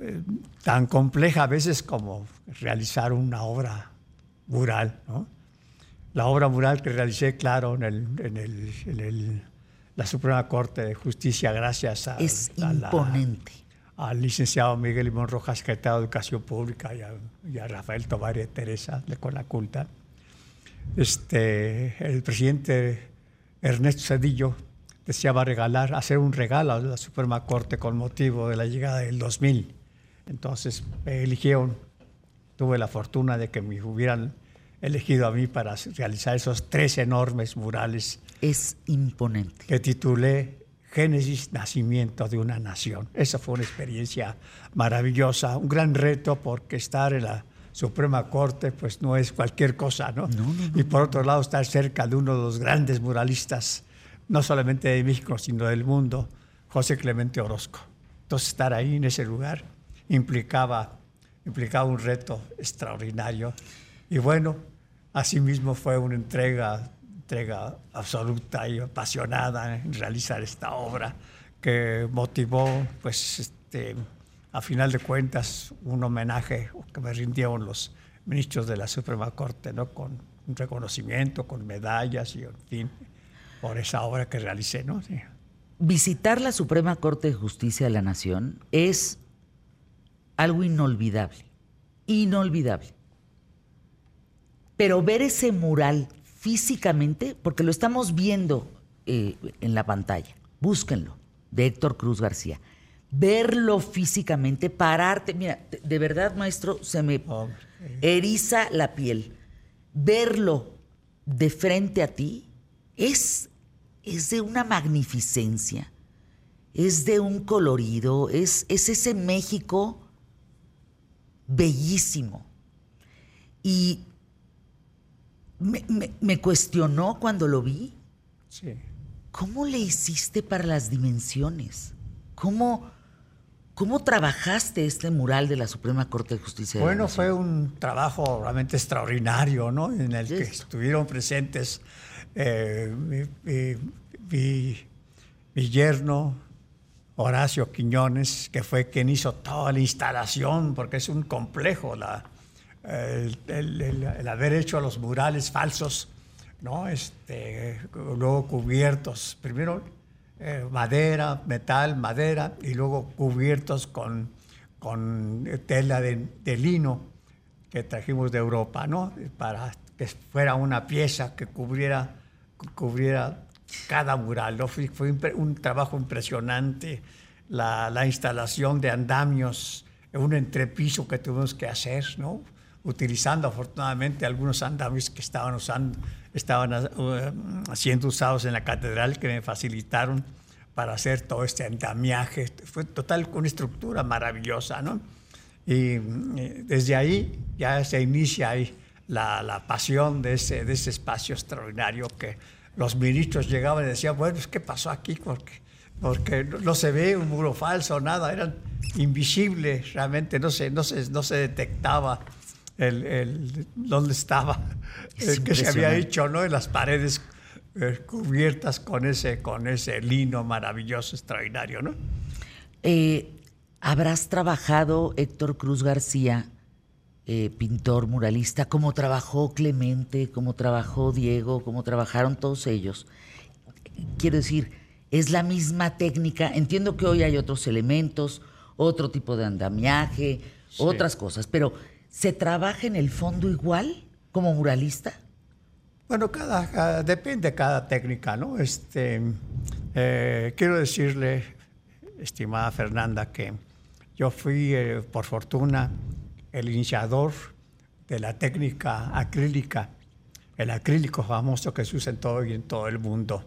Eh, tan compleja a veces como realizar una obra mural, ¿no? La obra mural que realicé, claro, en, el, la Suprema Corte de Justicia, gracias a, es a la- imponente. al licenciado Miguel Limón Rojas, secretario de Educación Pública, y a, y a Rafael Tobar y a Teresa de con la culta. Este, el presidente Ernesto Cedillo deseaba regalar, hacer un regalo a la Suprema Corte con motivo de la llegada del 2000. Entonces me eligieron, tuve la fortuna de que me hubieran elegido a mí para realizar esos tres enormes murales Es imponente. que titulé Génesis, Nacimiento de una Nación. Esa fue una experiencia maravillosa, un gran reto porque estar en la Suprema Corte pues no es cualquier cosa, ¿no? y por otro lado estar cerca de uno de los grandes muralistas, no solamente de México, sino del mundo, José Clemente Orozco. Entonces estar ahí en ese lugar implicaba, implicaba un reto extraordinario. Y bueno, asimismo fue una entrega, entrega absoluta y apasionada en realizar esta obra que motivó, pues, este, a final de cuentas, un homenaje que me rindieron los ministros de la Suprema Corte, ¿no? Con un reconocimiento, con medallas y, en fin, por esa obra que realicé, ¿no? Sí. Visitar la Suprema Corte de Justicia de la Nación es algo inolvidable. Inolvidable. Pero ver ese mural físicamente, porque lo estamos viendo eh, en la pantalla, búsquenlo, de Héctor Cruz García. Verlo físicamente, pararte, mira, de- verdad, maestro, se me eriza la piel. Verlo de frente a ti es, es de una magnificencia, es de un colorido, es, es ese México bellísimo. Y me, me- me cuestionó cuando lo vi, Sí. ¿cómo le hiciste para las dimensiones? ¿Cómo, cómo trabajaste este mural de la Suprema Corte de Justicia? de Bueno, fue un trabajo realmente extraordinario, ¿no? En el que estuvieron presentes eh, mi, mi- mi- mi yerno, Horacio Quiñones, que fue quien hizo toda la instalación, porque es un complejo la, el, haber hecho los murales falsos, ¿no? Este, luego cubiertos, primero eh, madera, metal, madera, y luego cubiertos con, con tela de, lino que trajimos de Europa, ¿no? Para que fuera una pieza que cubriera, cubriera cada mural. Fue, fue un trabajo impresionante. La, la instalación de andamios, un entrepiso que tuvimos que hacer, ¿no? Utilizando afortunadamente algunos andamios que estaban usando, estaban uh, siendo usados en la catedral que me facilitaron para hacer todo este andamiaje. Fue total una estructura maravillosa, ¿no? Y eh, desde ahí ya se inicia ahí la, la pasión de ese, de ese espacio extraordinario que los ministros llegaban y decían, bueno, ¿qué pasó aquí? Porque, porque no se ve un muro falso, nada, eran invisibles, realmente no se, no se, no se detectaba el, el- dónde estaba, Es el que se había hecho, ¿no? En las paredes eh, cubiertas con ese, con ese lino maravilloso, extraordinario, ¿no? Eh, ¿Habrás trabajado, Héctor Cruz García, eh, pintor muralista, como trabajó Clemente, como trabajó Diego, como trabajaron todos ellos? Quiero decir, es la misma técnica. Entiendo que hoy hay otros elementos, otro tipo de andamiaje, otras cosas, pero ¿se trabaja en el fondo igual como muralista? Bueno, cada, cada- depende de cada técnica, ¿no? Este, eh, quiero decirle, estimada Fernanda, que yo fui, eh, por fortuna, el iniciador de la técnica acrílica, el acrílico famoso que se usa en todo y en todo el mundo.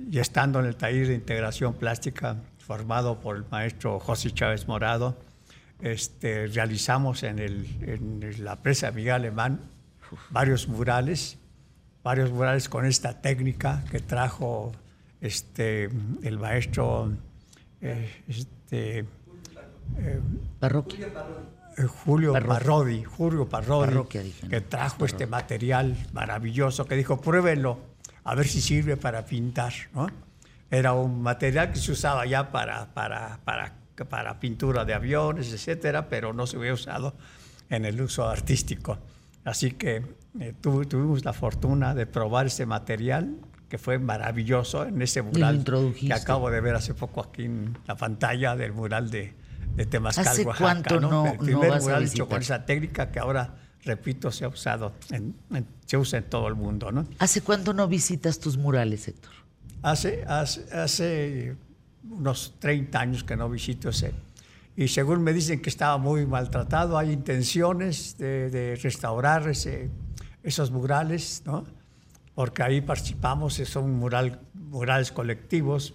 Y estando en el taller de integración plástica formado por el maestro José Chávez Morado, este, realizamos en, el- en la presa Miguel Alemán varios murales, varios murales con esta técnica que trajo este, el maestro eh, este, Parroquia. eh, Julio. Parrodi, Julio dije, ¿no? que trajo este material maravilloso, que dijo, pruébenlo, a ver si sirve para pintar, ¿no? Era un material que se usaba ya para, para, para, para pintura de aviones, etcétera, pero no se había usado en el uso artístico. Así que eh, tu- tuvimos la fortuna de probar ese material, que fue maravilloso en ese mural que acabo de ver hace poco aquí en la pantalla del mural de, de Temazcal, ¿Hace Oaxaca, cuánto no- El no primer vas a mural hecho con esa técnica que ahora, repito, se ha usado, en- en- se usa en todo el mundo, ¿no? ¿Hace cuánto no visitas tus murales, Héctor? Hace, hace, hace unos 30 años que no visito ese. Y según me dicen que estaba muy maltratado, hay intenciones de, de restaurar ese, esos murales, ¿no? Porque ahí participamos, son mural, murales colectivos,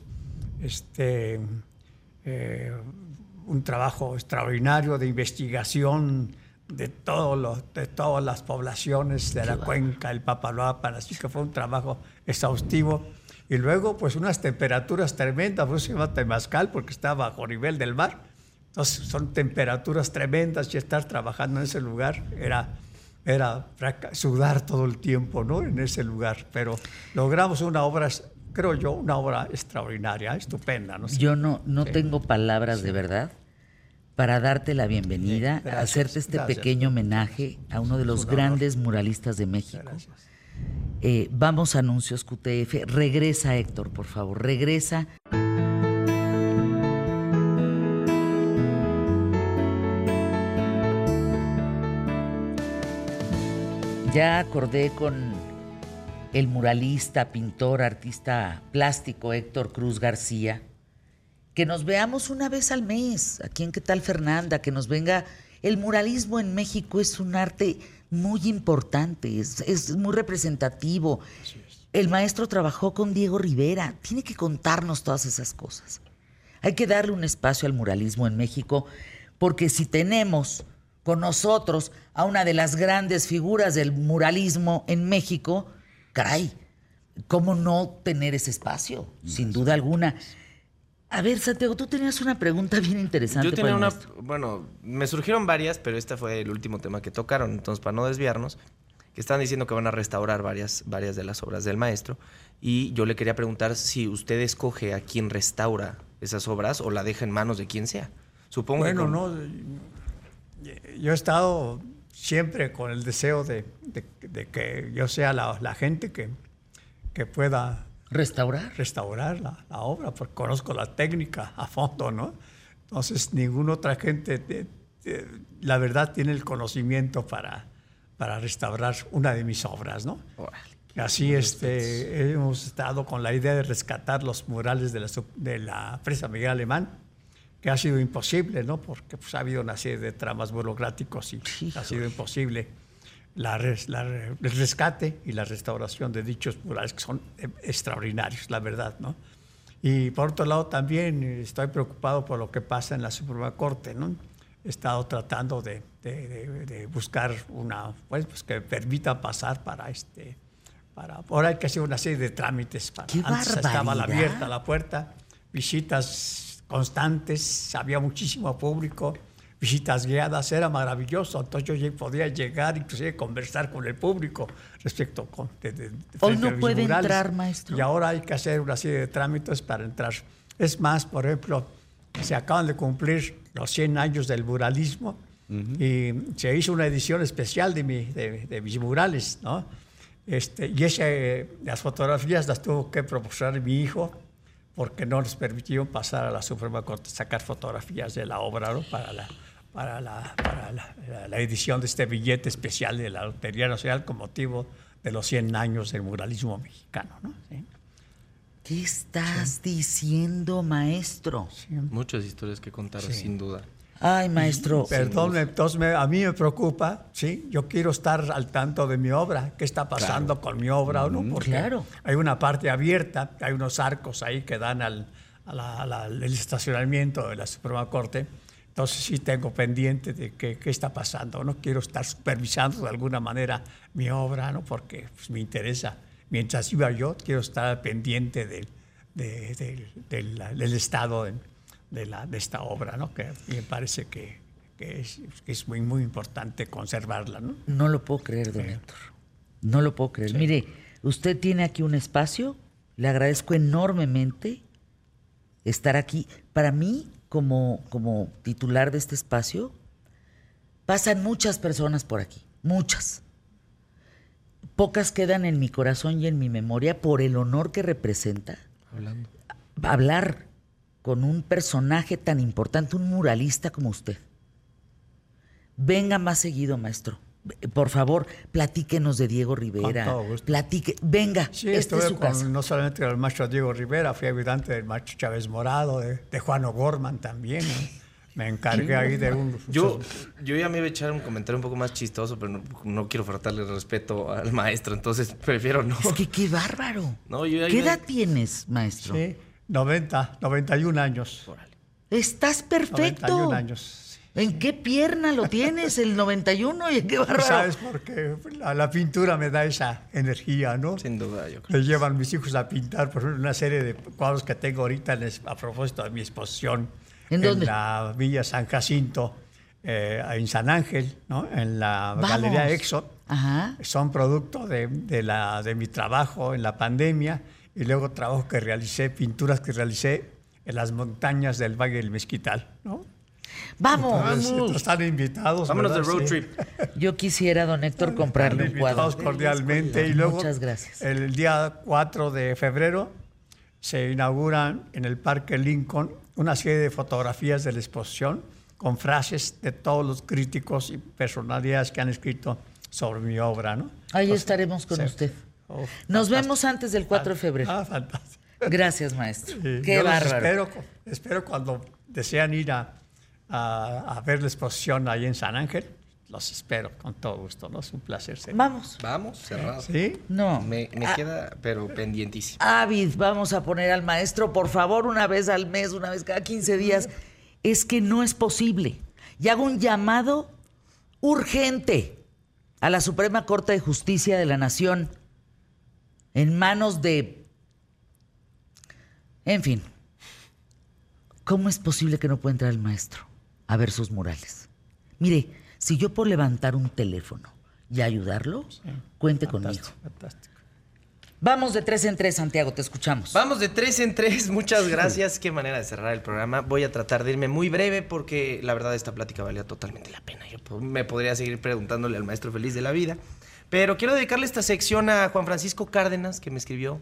este, eh, un trabajo extraordinario de investigación de, todo lo- de todas las poblaciones de la cuenca, el Papaloapan, así que fue un trabajo exhaustivo. Y luego, pues unas temperaturas tremendas, por eso se llama Temazcal, porque está bajo nivel del mar. Entonces, son temperaturas tremendas y estar trabajando en ese lugar era, era sudar todo el tiempo, ¿no? En ese lugar. Pero logramos una obra, creo yo, una obra extraordinaria, estupenda, ¿no? Yo no, no Sí. tengo palabras de verdad para darte la bienvenida, Sí, gracias, hacerte este gracias. pequeño homenaje a uno de los un grandes muralistas de México. Gracias. Eh, vamos a anuncios QTF. Regresa, Héctor, por favor, regresa. Ya acordé con el muralista, pintor, artista plástico Héctor Cruz García, que nos veamos una vez al mes, aquí en ¿Qué tal Fernanda? Que nos venga. El muralismo en México es un arte muy importante, es, es muy representativo. El maestro trabajó con Diego Rivera, tiene que contarnos todas esas cosas. Hay que darle un espacio al muralismo en México, porque si tenemos con nosotros a una de las grandes figuras del muralismo en México, caray, ¿cómo no tener ese espacio? Sin duda alguna. A ver, Santiago, tú tenías una pregunta bien interesante. Yo para tenía el una, maestro. bueno, me surgieron varias, pero este fue el último tema que tocaron, entonces para no desviarnos, que están diciendo que van a restaurar varias, varias de las obras del maestro, y yo le quería preguntar si usted escoge a quién restaura esas obras o la deja en manos de quien sea. Supongo que Bueno, con- no, yo he estado siempre con el deseo de, de- de que yo sea la, la gente que, que pueda ¿Restaurar? restaurar la, la obra, porque conozco la técnica a fondo, ¿no? Entonces, ninguna otra gente, de- de- la verdad, tiene el conocimiento para, para restaurar una de mis obras, ¿no? Así este, hemos estado con la idea de rescatar los murales de la, de la presa Miguel Alemán, que ha sido imposible, ¿no? Porque pues, ha habido una serie de tramas burocráticos y ha sido imposible la res- la el rescate y la restauración de dichos murales, que son eh, extraordinarios, la verdad, ¿no? Y por otro lado, también estoy preocupado por lo que pasa en la Suprema Corte, ¿no? he estado tratando de, de- de- de buscar una, pues, pues, que permita pasar para este, para, ahora hay que hacer una serie de trámites. Para, ¡Qué antes estaba la barbaridad! abierta la puerta, visitas constantes, había muchísimo público, visitas guiadas, era maravilloso. Entonces yo ya podía llegar, inclusive conversar con el público respecto con, de, de- de Hoy no puede murales. entrar, maestro. Y ahora hay que hacer una serie de trámites para entrar. Es más, por ejemplo, se acaban de cumplir los 100 años del muralismo y se hizo una edición especial de, mi- de- de mis murales, ¿no? Este, y ese, las fotografías las tuvo que proporcionar mi hijo porque no nos permitieron pasar a la Suprema Corte, sacar fotografías de la obra ¿no? para, la, para, la, para la, la- la edición de este billete especial de la Lotería Nacional con motivo de los 100 años del muralismo mexicano. ¿no? Sí. ¿Qué estás diciendo, maestro? Muchas historias que contar, sin duda. Ay, maestro. Perdón, entonces me- a mí me preocupa, ¿sí? Yo quiero estar al tanto de mi obra, qué está pasando con mi obra o no, porque claro. hay una parte abierta, hay unos arcos ahí que dan al, a la- a la- al estacionamiento de la Suprema Corte. Entonces sí tengo pendiente de qué, qué está pasando, ¿no? Quiero estar supervisando de alguna manera mi obra, ¿no? Porque pues, me interesa. Mientras iba yo, quiero estar pendiente del, de- del- del- del estado de, de la, de esta obra, ¿no? Que me parece que, que es, que es muy, muy importante conservarla, ¿no? No lo puedo creer, don Héctor. No lo puedo creer. Mire, usted tiene aquí un espacio. Le agradezco enormemente estar aquí. Para mí, como, como titular de este espacio, pasan muchas personas por aquí. Muchas. Pocas quedan en mi corazón y en mi memoria por el honor que representa Hablando. hablar con un personaje tan importante, un muralista como usted. Venga más seguido, maestro. Por favor, platíquenos de Diego Rivera. todo gusto. Platique, venga, Sí, esta es estuve su casa. con, no solamente con el maestro Diego Rivera, fui ayudante del maestro Chávez Morado, de, de Juan O'Gorman también. ¿no? Me encargué ahí de un... Yo, yo ya me iba a echar un comentario un poco más chistoso, pero no, no quiero faltarle el respeto al maestro, entonces prefiero no. Es que qué bárbaro. No, yo ya ¿Qué edad tienes, maestro? Sí, 90, 91 años. Estás perfecto. 91 años. sí. ¿En qué pierna lo tienes? El 91 y qué bárbaro. ¿Sabes por qué? La, la pintura me da esa energía, ¿no? Sin duda, yo creo. Me llevan mis hijos a pintar, por ejemplo, una serie de cuadros que tengo ahorita en es- a propósito de mi exposición. ¿En dónde? la Villa San Jacinto, eh, en San Ángel, ¿no? En la Vamos. Galería Exo. Ajá. Son producto de, de la, de mi trabajo en la pandemia y luego trabajo que realicé, pinturas que realicé en las montañas del Valle del Mezquital, ¿no? Vamos. Entonces, están invitados. Vámonos de ¿verdad? road Sí. trip. *laughs* Yo quisiera, don Héctor, comprarle un cuadro. invitados cordialmente. Y luego, Muchas gracias. el día 4 de febrero, se inauguran en el Parque Lincoln una serie de fotografías de la exposición con frases de todos los críticos y personalidades que han escrito sobre mi obra. ¿no? Ahí Entonces, estaremos con sí. usted. Oh, Nos vemos antes del 4 de febrero. Ah, fantástico. Gracias, maestro. Sí, Qué bárbaro. Espero, espero cuando desean ir a, a- a ver la exposición ahí en San Ángel, los espero con todo gusto, ¿no? Es un placer ser. Vamos. Vamos, cerrado. ¿Sí? No. Me, me Ah, queda, pero pendientísimo. Avid, vamos a poner al maestro, por favor, una vez al mes, una vez cada 15 días. Es que no es posible. Y hago un llamado urgente a la Suprema Corte de Justicia de la Nación en manos de... En fin, ¿cómo es posible que no pueda entrar el maestro a ver sus murales? Mire, si yo puedo levantar un teléfono y ayudarlo, cuente conmigo. Fantástico. Vamos de tres en tres, Santiago, te escuchamos. Vamos de tres en tres, muchas gracias. Qué manera de cerrar el programa. Voy a tratar de irme muy breve porque la verdad esta plática valía totalmente la pena. Yo me podría seguir preguntándole al maestro feliz de la vida. Pero quiero dedicarle esta sección a Juan Francisco Cárdenas, que me escribió,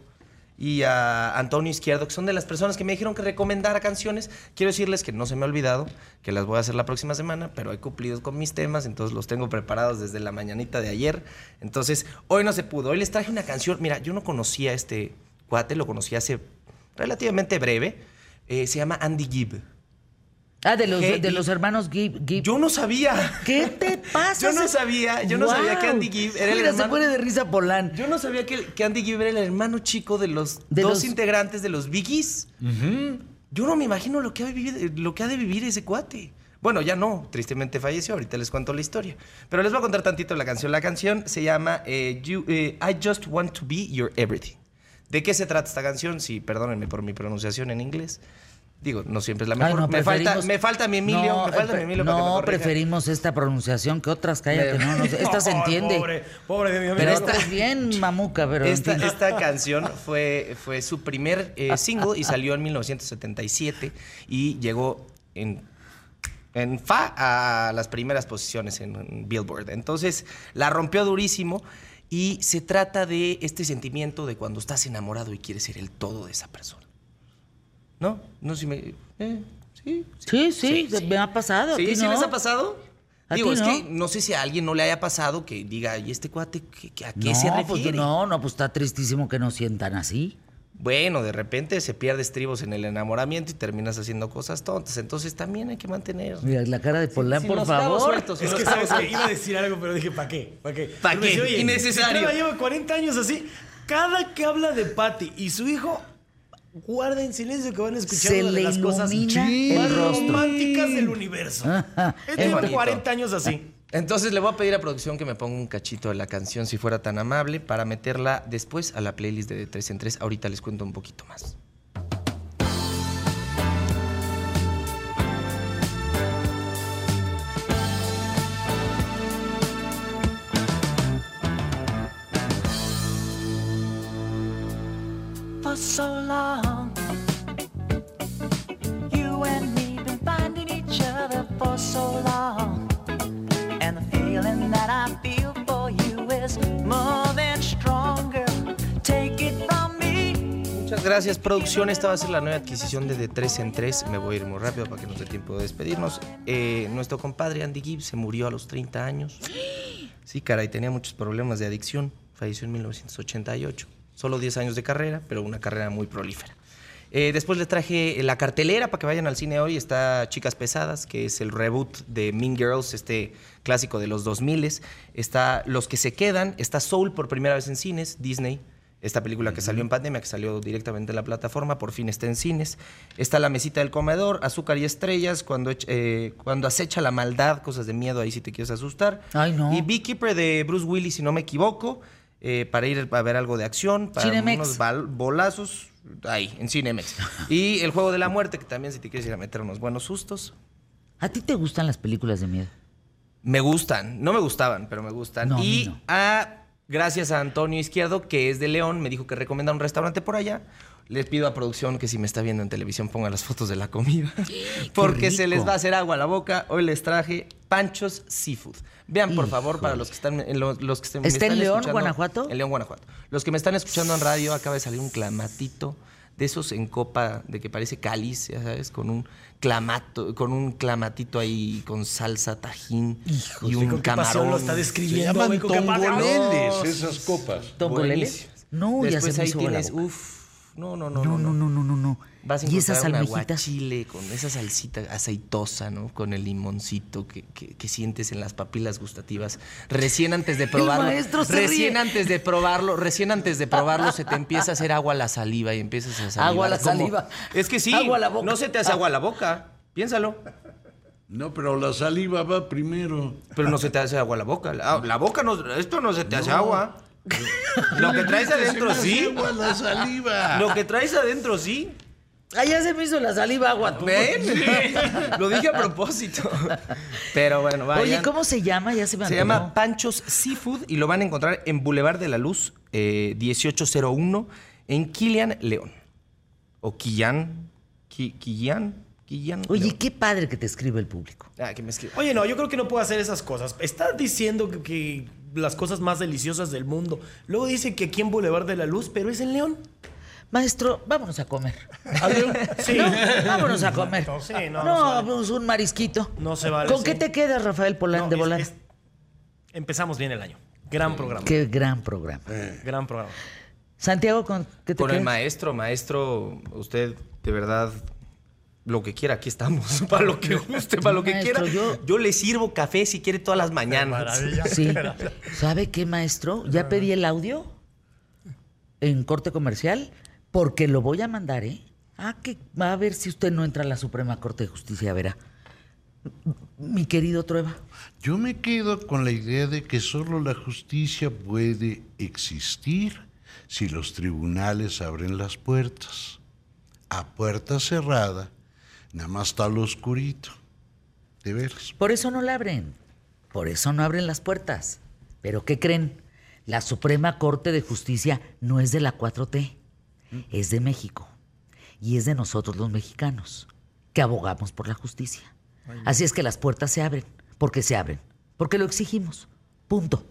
y a Antonio Izquierdo, que son de las personas que me dijeron que recomendara canciones. Quiero decirles que no se me ha olvidado, que las voy a hacer la próxima semana, pero he cumplido con mis temas, entonces los tengo preparados desde la mañanita de ayer. Entonces, hoy no se pudo. Hoy les traje una canción. Mira, yo no conocía este cuate, lo conocí hace relativamente breve. Eh, se llama Andy Gibb. Ah, de los, de los hermanos Gibb. Yo no sabía. ¿Qué te pasa? *laughs* Yo no sabía, yo no sabía que Andy Gibb era el se hermano- de risa Polán. Yo no sabía que, que Andy Gibb era el hermano chico de los De dos los- integrantes de los Biggies. Yo no me imagino lo que, ha de vivir, lo que ha de vivir ese cuate. Bueno, ya no, tristemente falleció, ahorita les cuento la historia. Pero les voy a contar tantito la canción. La canción se llama eh, You- eh, I Just Want to Be Your Everything. ¿De qué se trata esta canción? Sí, perdónenme por mi pronunciación en inglés. Digo, no siempre es la Ay, mejor. no, me, falta, me falta mi Emilio, No, me falta eh, mi Emilio me No, corrija. preferimos esta pronunciación que otras, cállate, no, no, esta se *laughs* entiende. Pobre, pobre de mi amigo. Pero esta- es bien mamuca, pero Esta, esta canción fue, fue su primer eh, single y salió en 1977 y llegó en, en fa a las primeras posiciones en Billboard. Entonces la rompió durísimo y se trata de este sentimiento de cuando estás enamorado y quieres ser el todo de esa persona. ¿No? No sé si me... eh, sí, Sí, sí, me ha pasado. ¿a ¿Sí, ti sí no? les ha pasado? ¿A Digo, ti es no? que no sé si a alguien no le haya pasado que diga, ¿y este cuate qué- qué- a qué se No, refiere? pues no, no, pues está tristísimo que nos sientan así. Bueno, de repente se pierde estribos en el enamoramiento y terminas haciendo cosas tontas. Entonces también hay que mantener. Mira, la cara de Polán, por favor. sueltos, Es que sabes que iba a decir algo, pero dije, ¿para qué? ¿Para qué? ¿Pa' Pero qué? Innecesario. Lleva 40 años así, cada que habla de Patty y su hijo, guarda en silencio que van a escuchar Se una de las cosas más rostro. románticas del universo. Lleva bonito. 40 años así. Entonces le voy a pedir a producción que me ponga un cachito de la canción, si fuera tan amable, para meterla después a la playlist de, de 3 en 3. Ahorita les cuento un poquito más. So long. You and me been finding each other for so long. And the feeling that I feel for you is more than stronger. Take it from me. Muchas gracias, producción. Esta va a ser la nueva adquisición de De 3 en 3. Me voy a ir muy rápido para que nos dé tiempo de despedirnos. Eh, nuestro compadre Andy Gibbs se murió a los 30 años. Sí, caray, tenía muchos problemas de adicción. Falleció en 1988. Solo 10 años de carrera, pero una carrera muy prolífera. Eh, después les traje la cartelera para que vayan al cine hoy. Está Chicas Pesadas, que es el reboot de Mean Girls, este clásico de los 2000. Está Los que se quedan. Está Soul por primera vez en cines, Disney. Esta película que salió en pandemia, que salió directamente en la plataforma, por fin está en cines. Está La mesita del comedor, Azúcar y estrellas, cuando, eh, cuando acecha la maldad, cosas de miedo, ahí si te quieres asustar. Ay, no. Y Beekeeper de Bruce Willis, si no me equivoco, eh, para ir a ver algo de acción, para Cinemex. unos bal- bolazos, ahí, en Cinemex. y El juego de la muerte, que también si te quieres ir a meter unos buenos sustos. ¿A ti te gustan las películas de miedo? Me gustan, no me gustaban, pero me gustan. No, a y no. a, gracias a Antonio Izquierdo, que es de León, me dijo que recomienda un restaurante por allá. Les pido a producción que si me está viendo en televisión ponga las fotos de la comida. *gasps* Porque se les va a hacer agua a la boca. Hoy les traje Panchos Seafood. Vean, por favor, para los que están, los que me ¿Está en León, escuchando- Guanajuato? En León, Guanajuato. Los que me están escuchando en radio, acaba de salir un clamatito de esos en copa de que parece cáliz, ya sabes, con un clamato, con un clamatito ahí con salsa, tajín y Con un qué pasión camarón. lo está Se describiendo. llaman con qué pasión. tongoleles, No, esas copas. ¿Tongoleles? No, ya se Después me ahí hizo tienes, boca. uff, no, no, no, No, no, no, no, no, no. Vas a y esas almejitas. aguachile con esa salsita aceitosa, ¿no? Con el limoncito que, que- que sientes en las papilas gustativas. Recién antes de probarlo. maestro se recién ríe. antes de probarlo, recién antes de probarlo se te empieza a hacer agua a la saliva y empiezas a salivar. Agua a la saliva. Es que sí. Agua a la boca. No se te hace agua a la boca. Piénsalo. No, pero la saliva va primero. Pero no se te hace agua a la boca. La, la boca no. Esto no se te hace agua. *laughs* Lo que traes adentro sí. la saliva. Lo que traes adentro sí. Ay, ya se me hizo la saliva agua. tú. Ven, *laughs* lo dije a propósito. Pero bueno, vayan. Oye, ¿cómo se llama? Ya se me Se llama Panchos Seafood y lo van a encontrar en Boulevard de la Luz, eh, 1801, en Kilian, León. O Quillán. Oye, qué padre que te escribe el público. Ah, que me escribe. Oye, no, yo creo que no puedo hacer esas cosas. Está diciendo que, que las cosas más deliciosas del mundo. Luego dice que aquí en Boulevard de la Luz, pero es en León. Maestro, vámonos a comer. *laughs* Sí. ¿No? Vámonos a comer. Sí, no, no, no pues un marisquito. No se vale, ¿Con sí. qué te quedas, Rafael Polán No, de es- empezamos bien el año. Gran programa. Qué gran programa. Gran programa. Santiago, ¿con qué te Con el maestro, maestro, usted de verdad lo que quiera, aquí estamos. *laughs* Para lo que guste, para lo que Maestro, quiera. yo- Yo... le sirvo café si quiere todas las mañanas. Sí. *laughs* ¿Sabe qué, maestro? Ya pedí el audio en corte comercial porque lo voy a mandar, ¿eh? Ah, que va a ver si usted no entra a la Suprema Corte de Justicia, verá. Mi querido Trueba. Yo me quedo con la idea de que solo la justicia puede existir si los tribunales abren las puertas. A puerta cerrada, nada más está lo oscurito. De veras. Por eso no la abren. Por eso no abren las puertas. Pero ¿qué creen? La Suprema Corte de Justicia no es de la 4T, es de México. Y es de nosotros los mexicanos, que abogamos por la justicia. Así es que las puertas se abren, porque se abren, porque lo exigimos. Punto.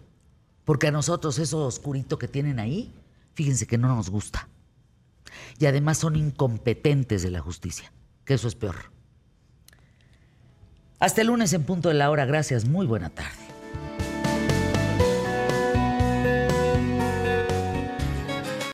Porque a nosotros eso oscurito que tienen ahí, fíjense que no nos gusta. Y además son incompetentes de la justicia, que eso es peor. Hasta el lunes en punto de la hora. Gracias. Muy buena tarde.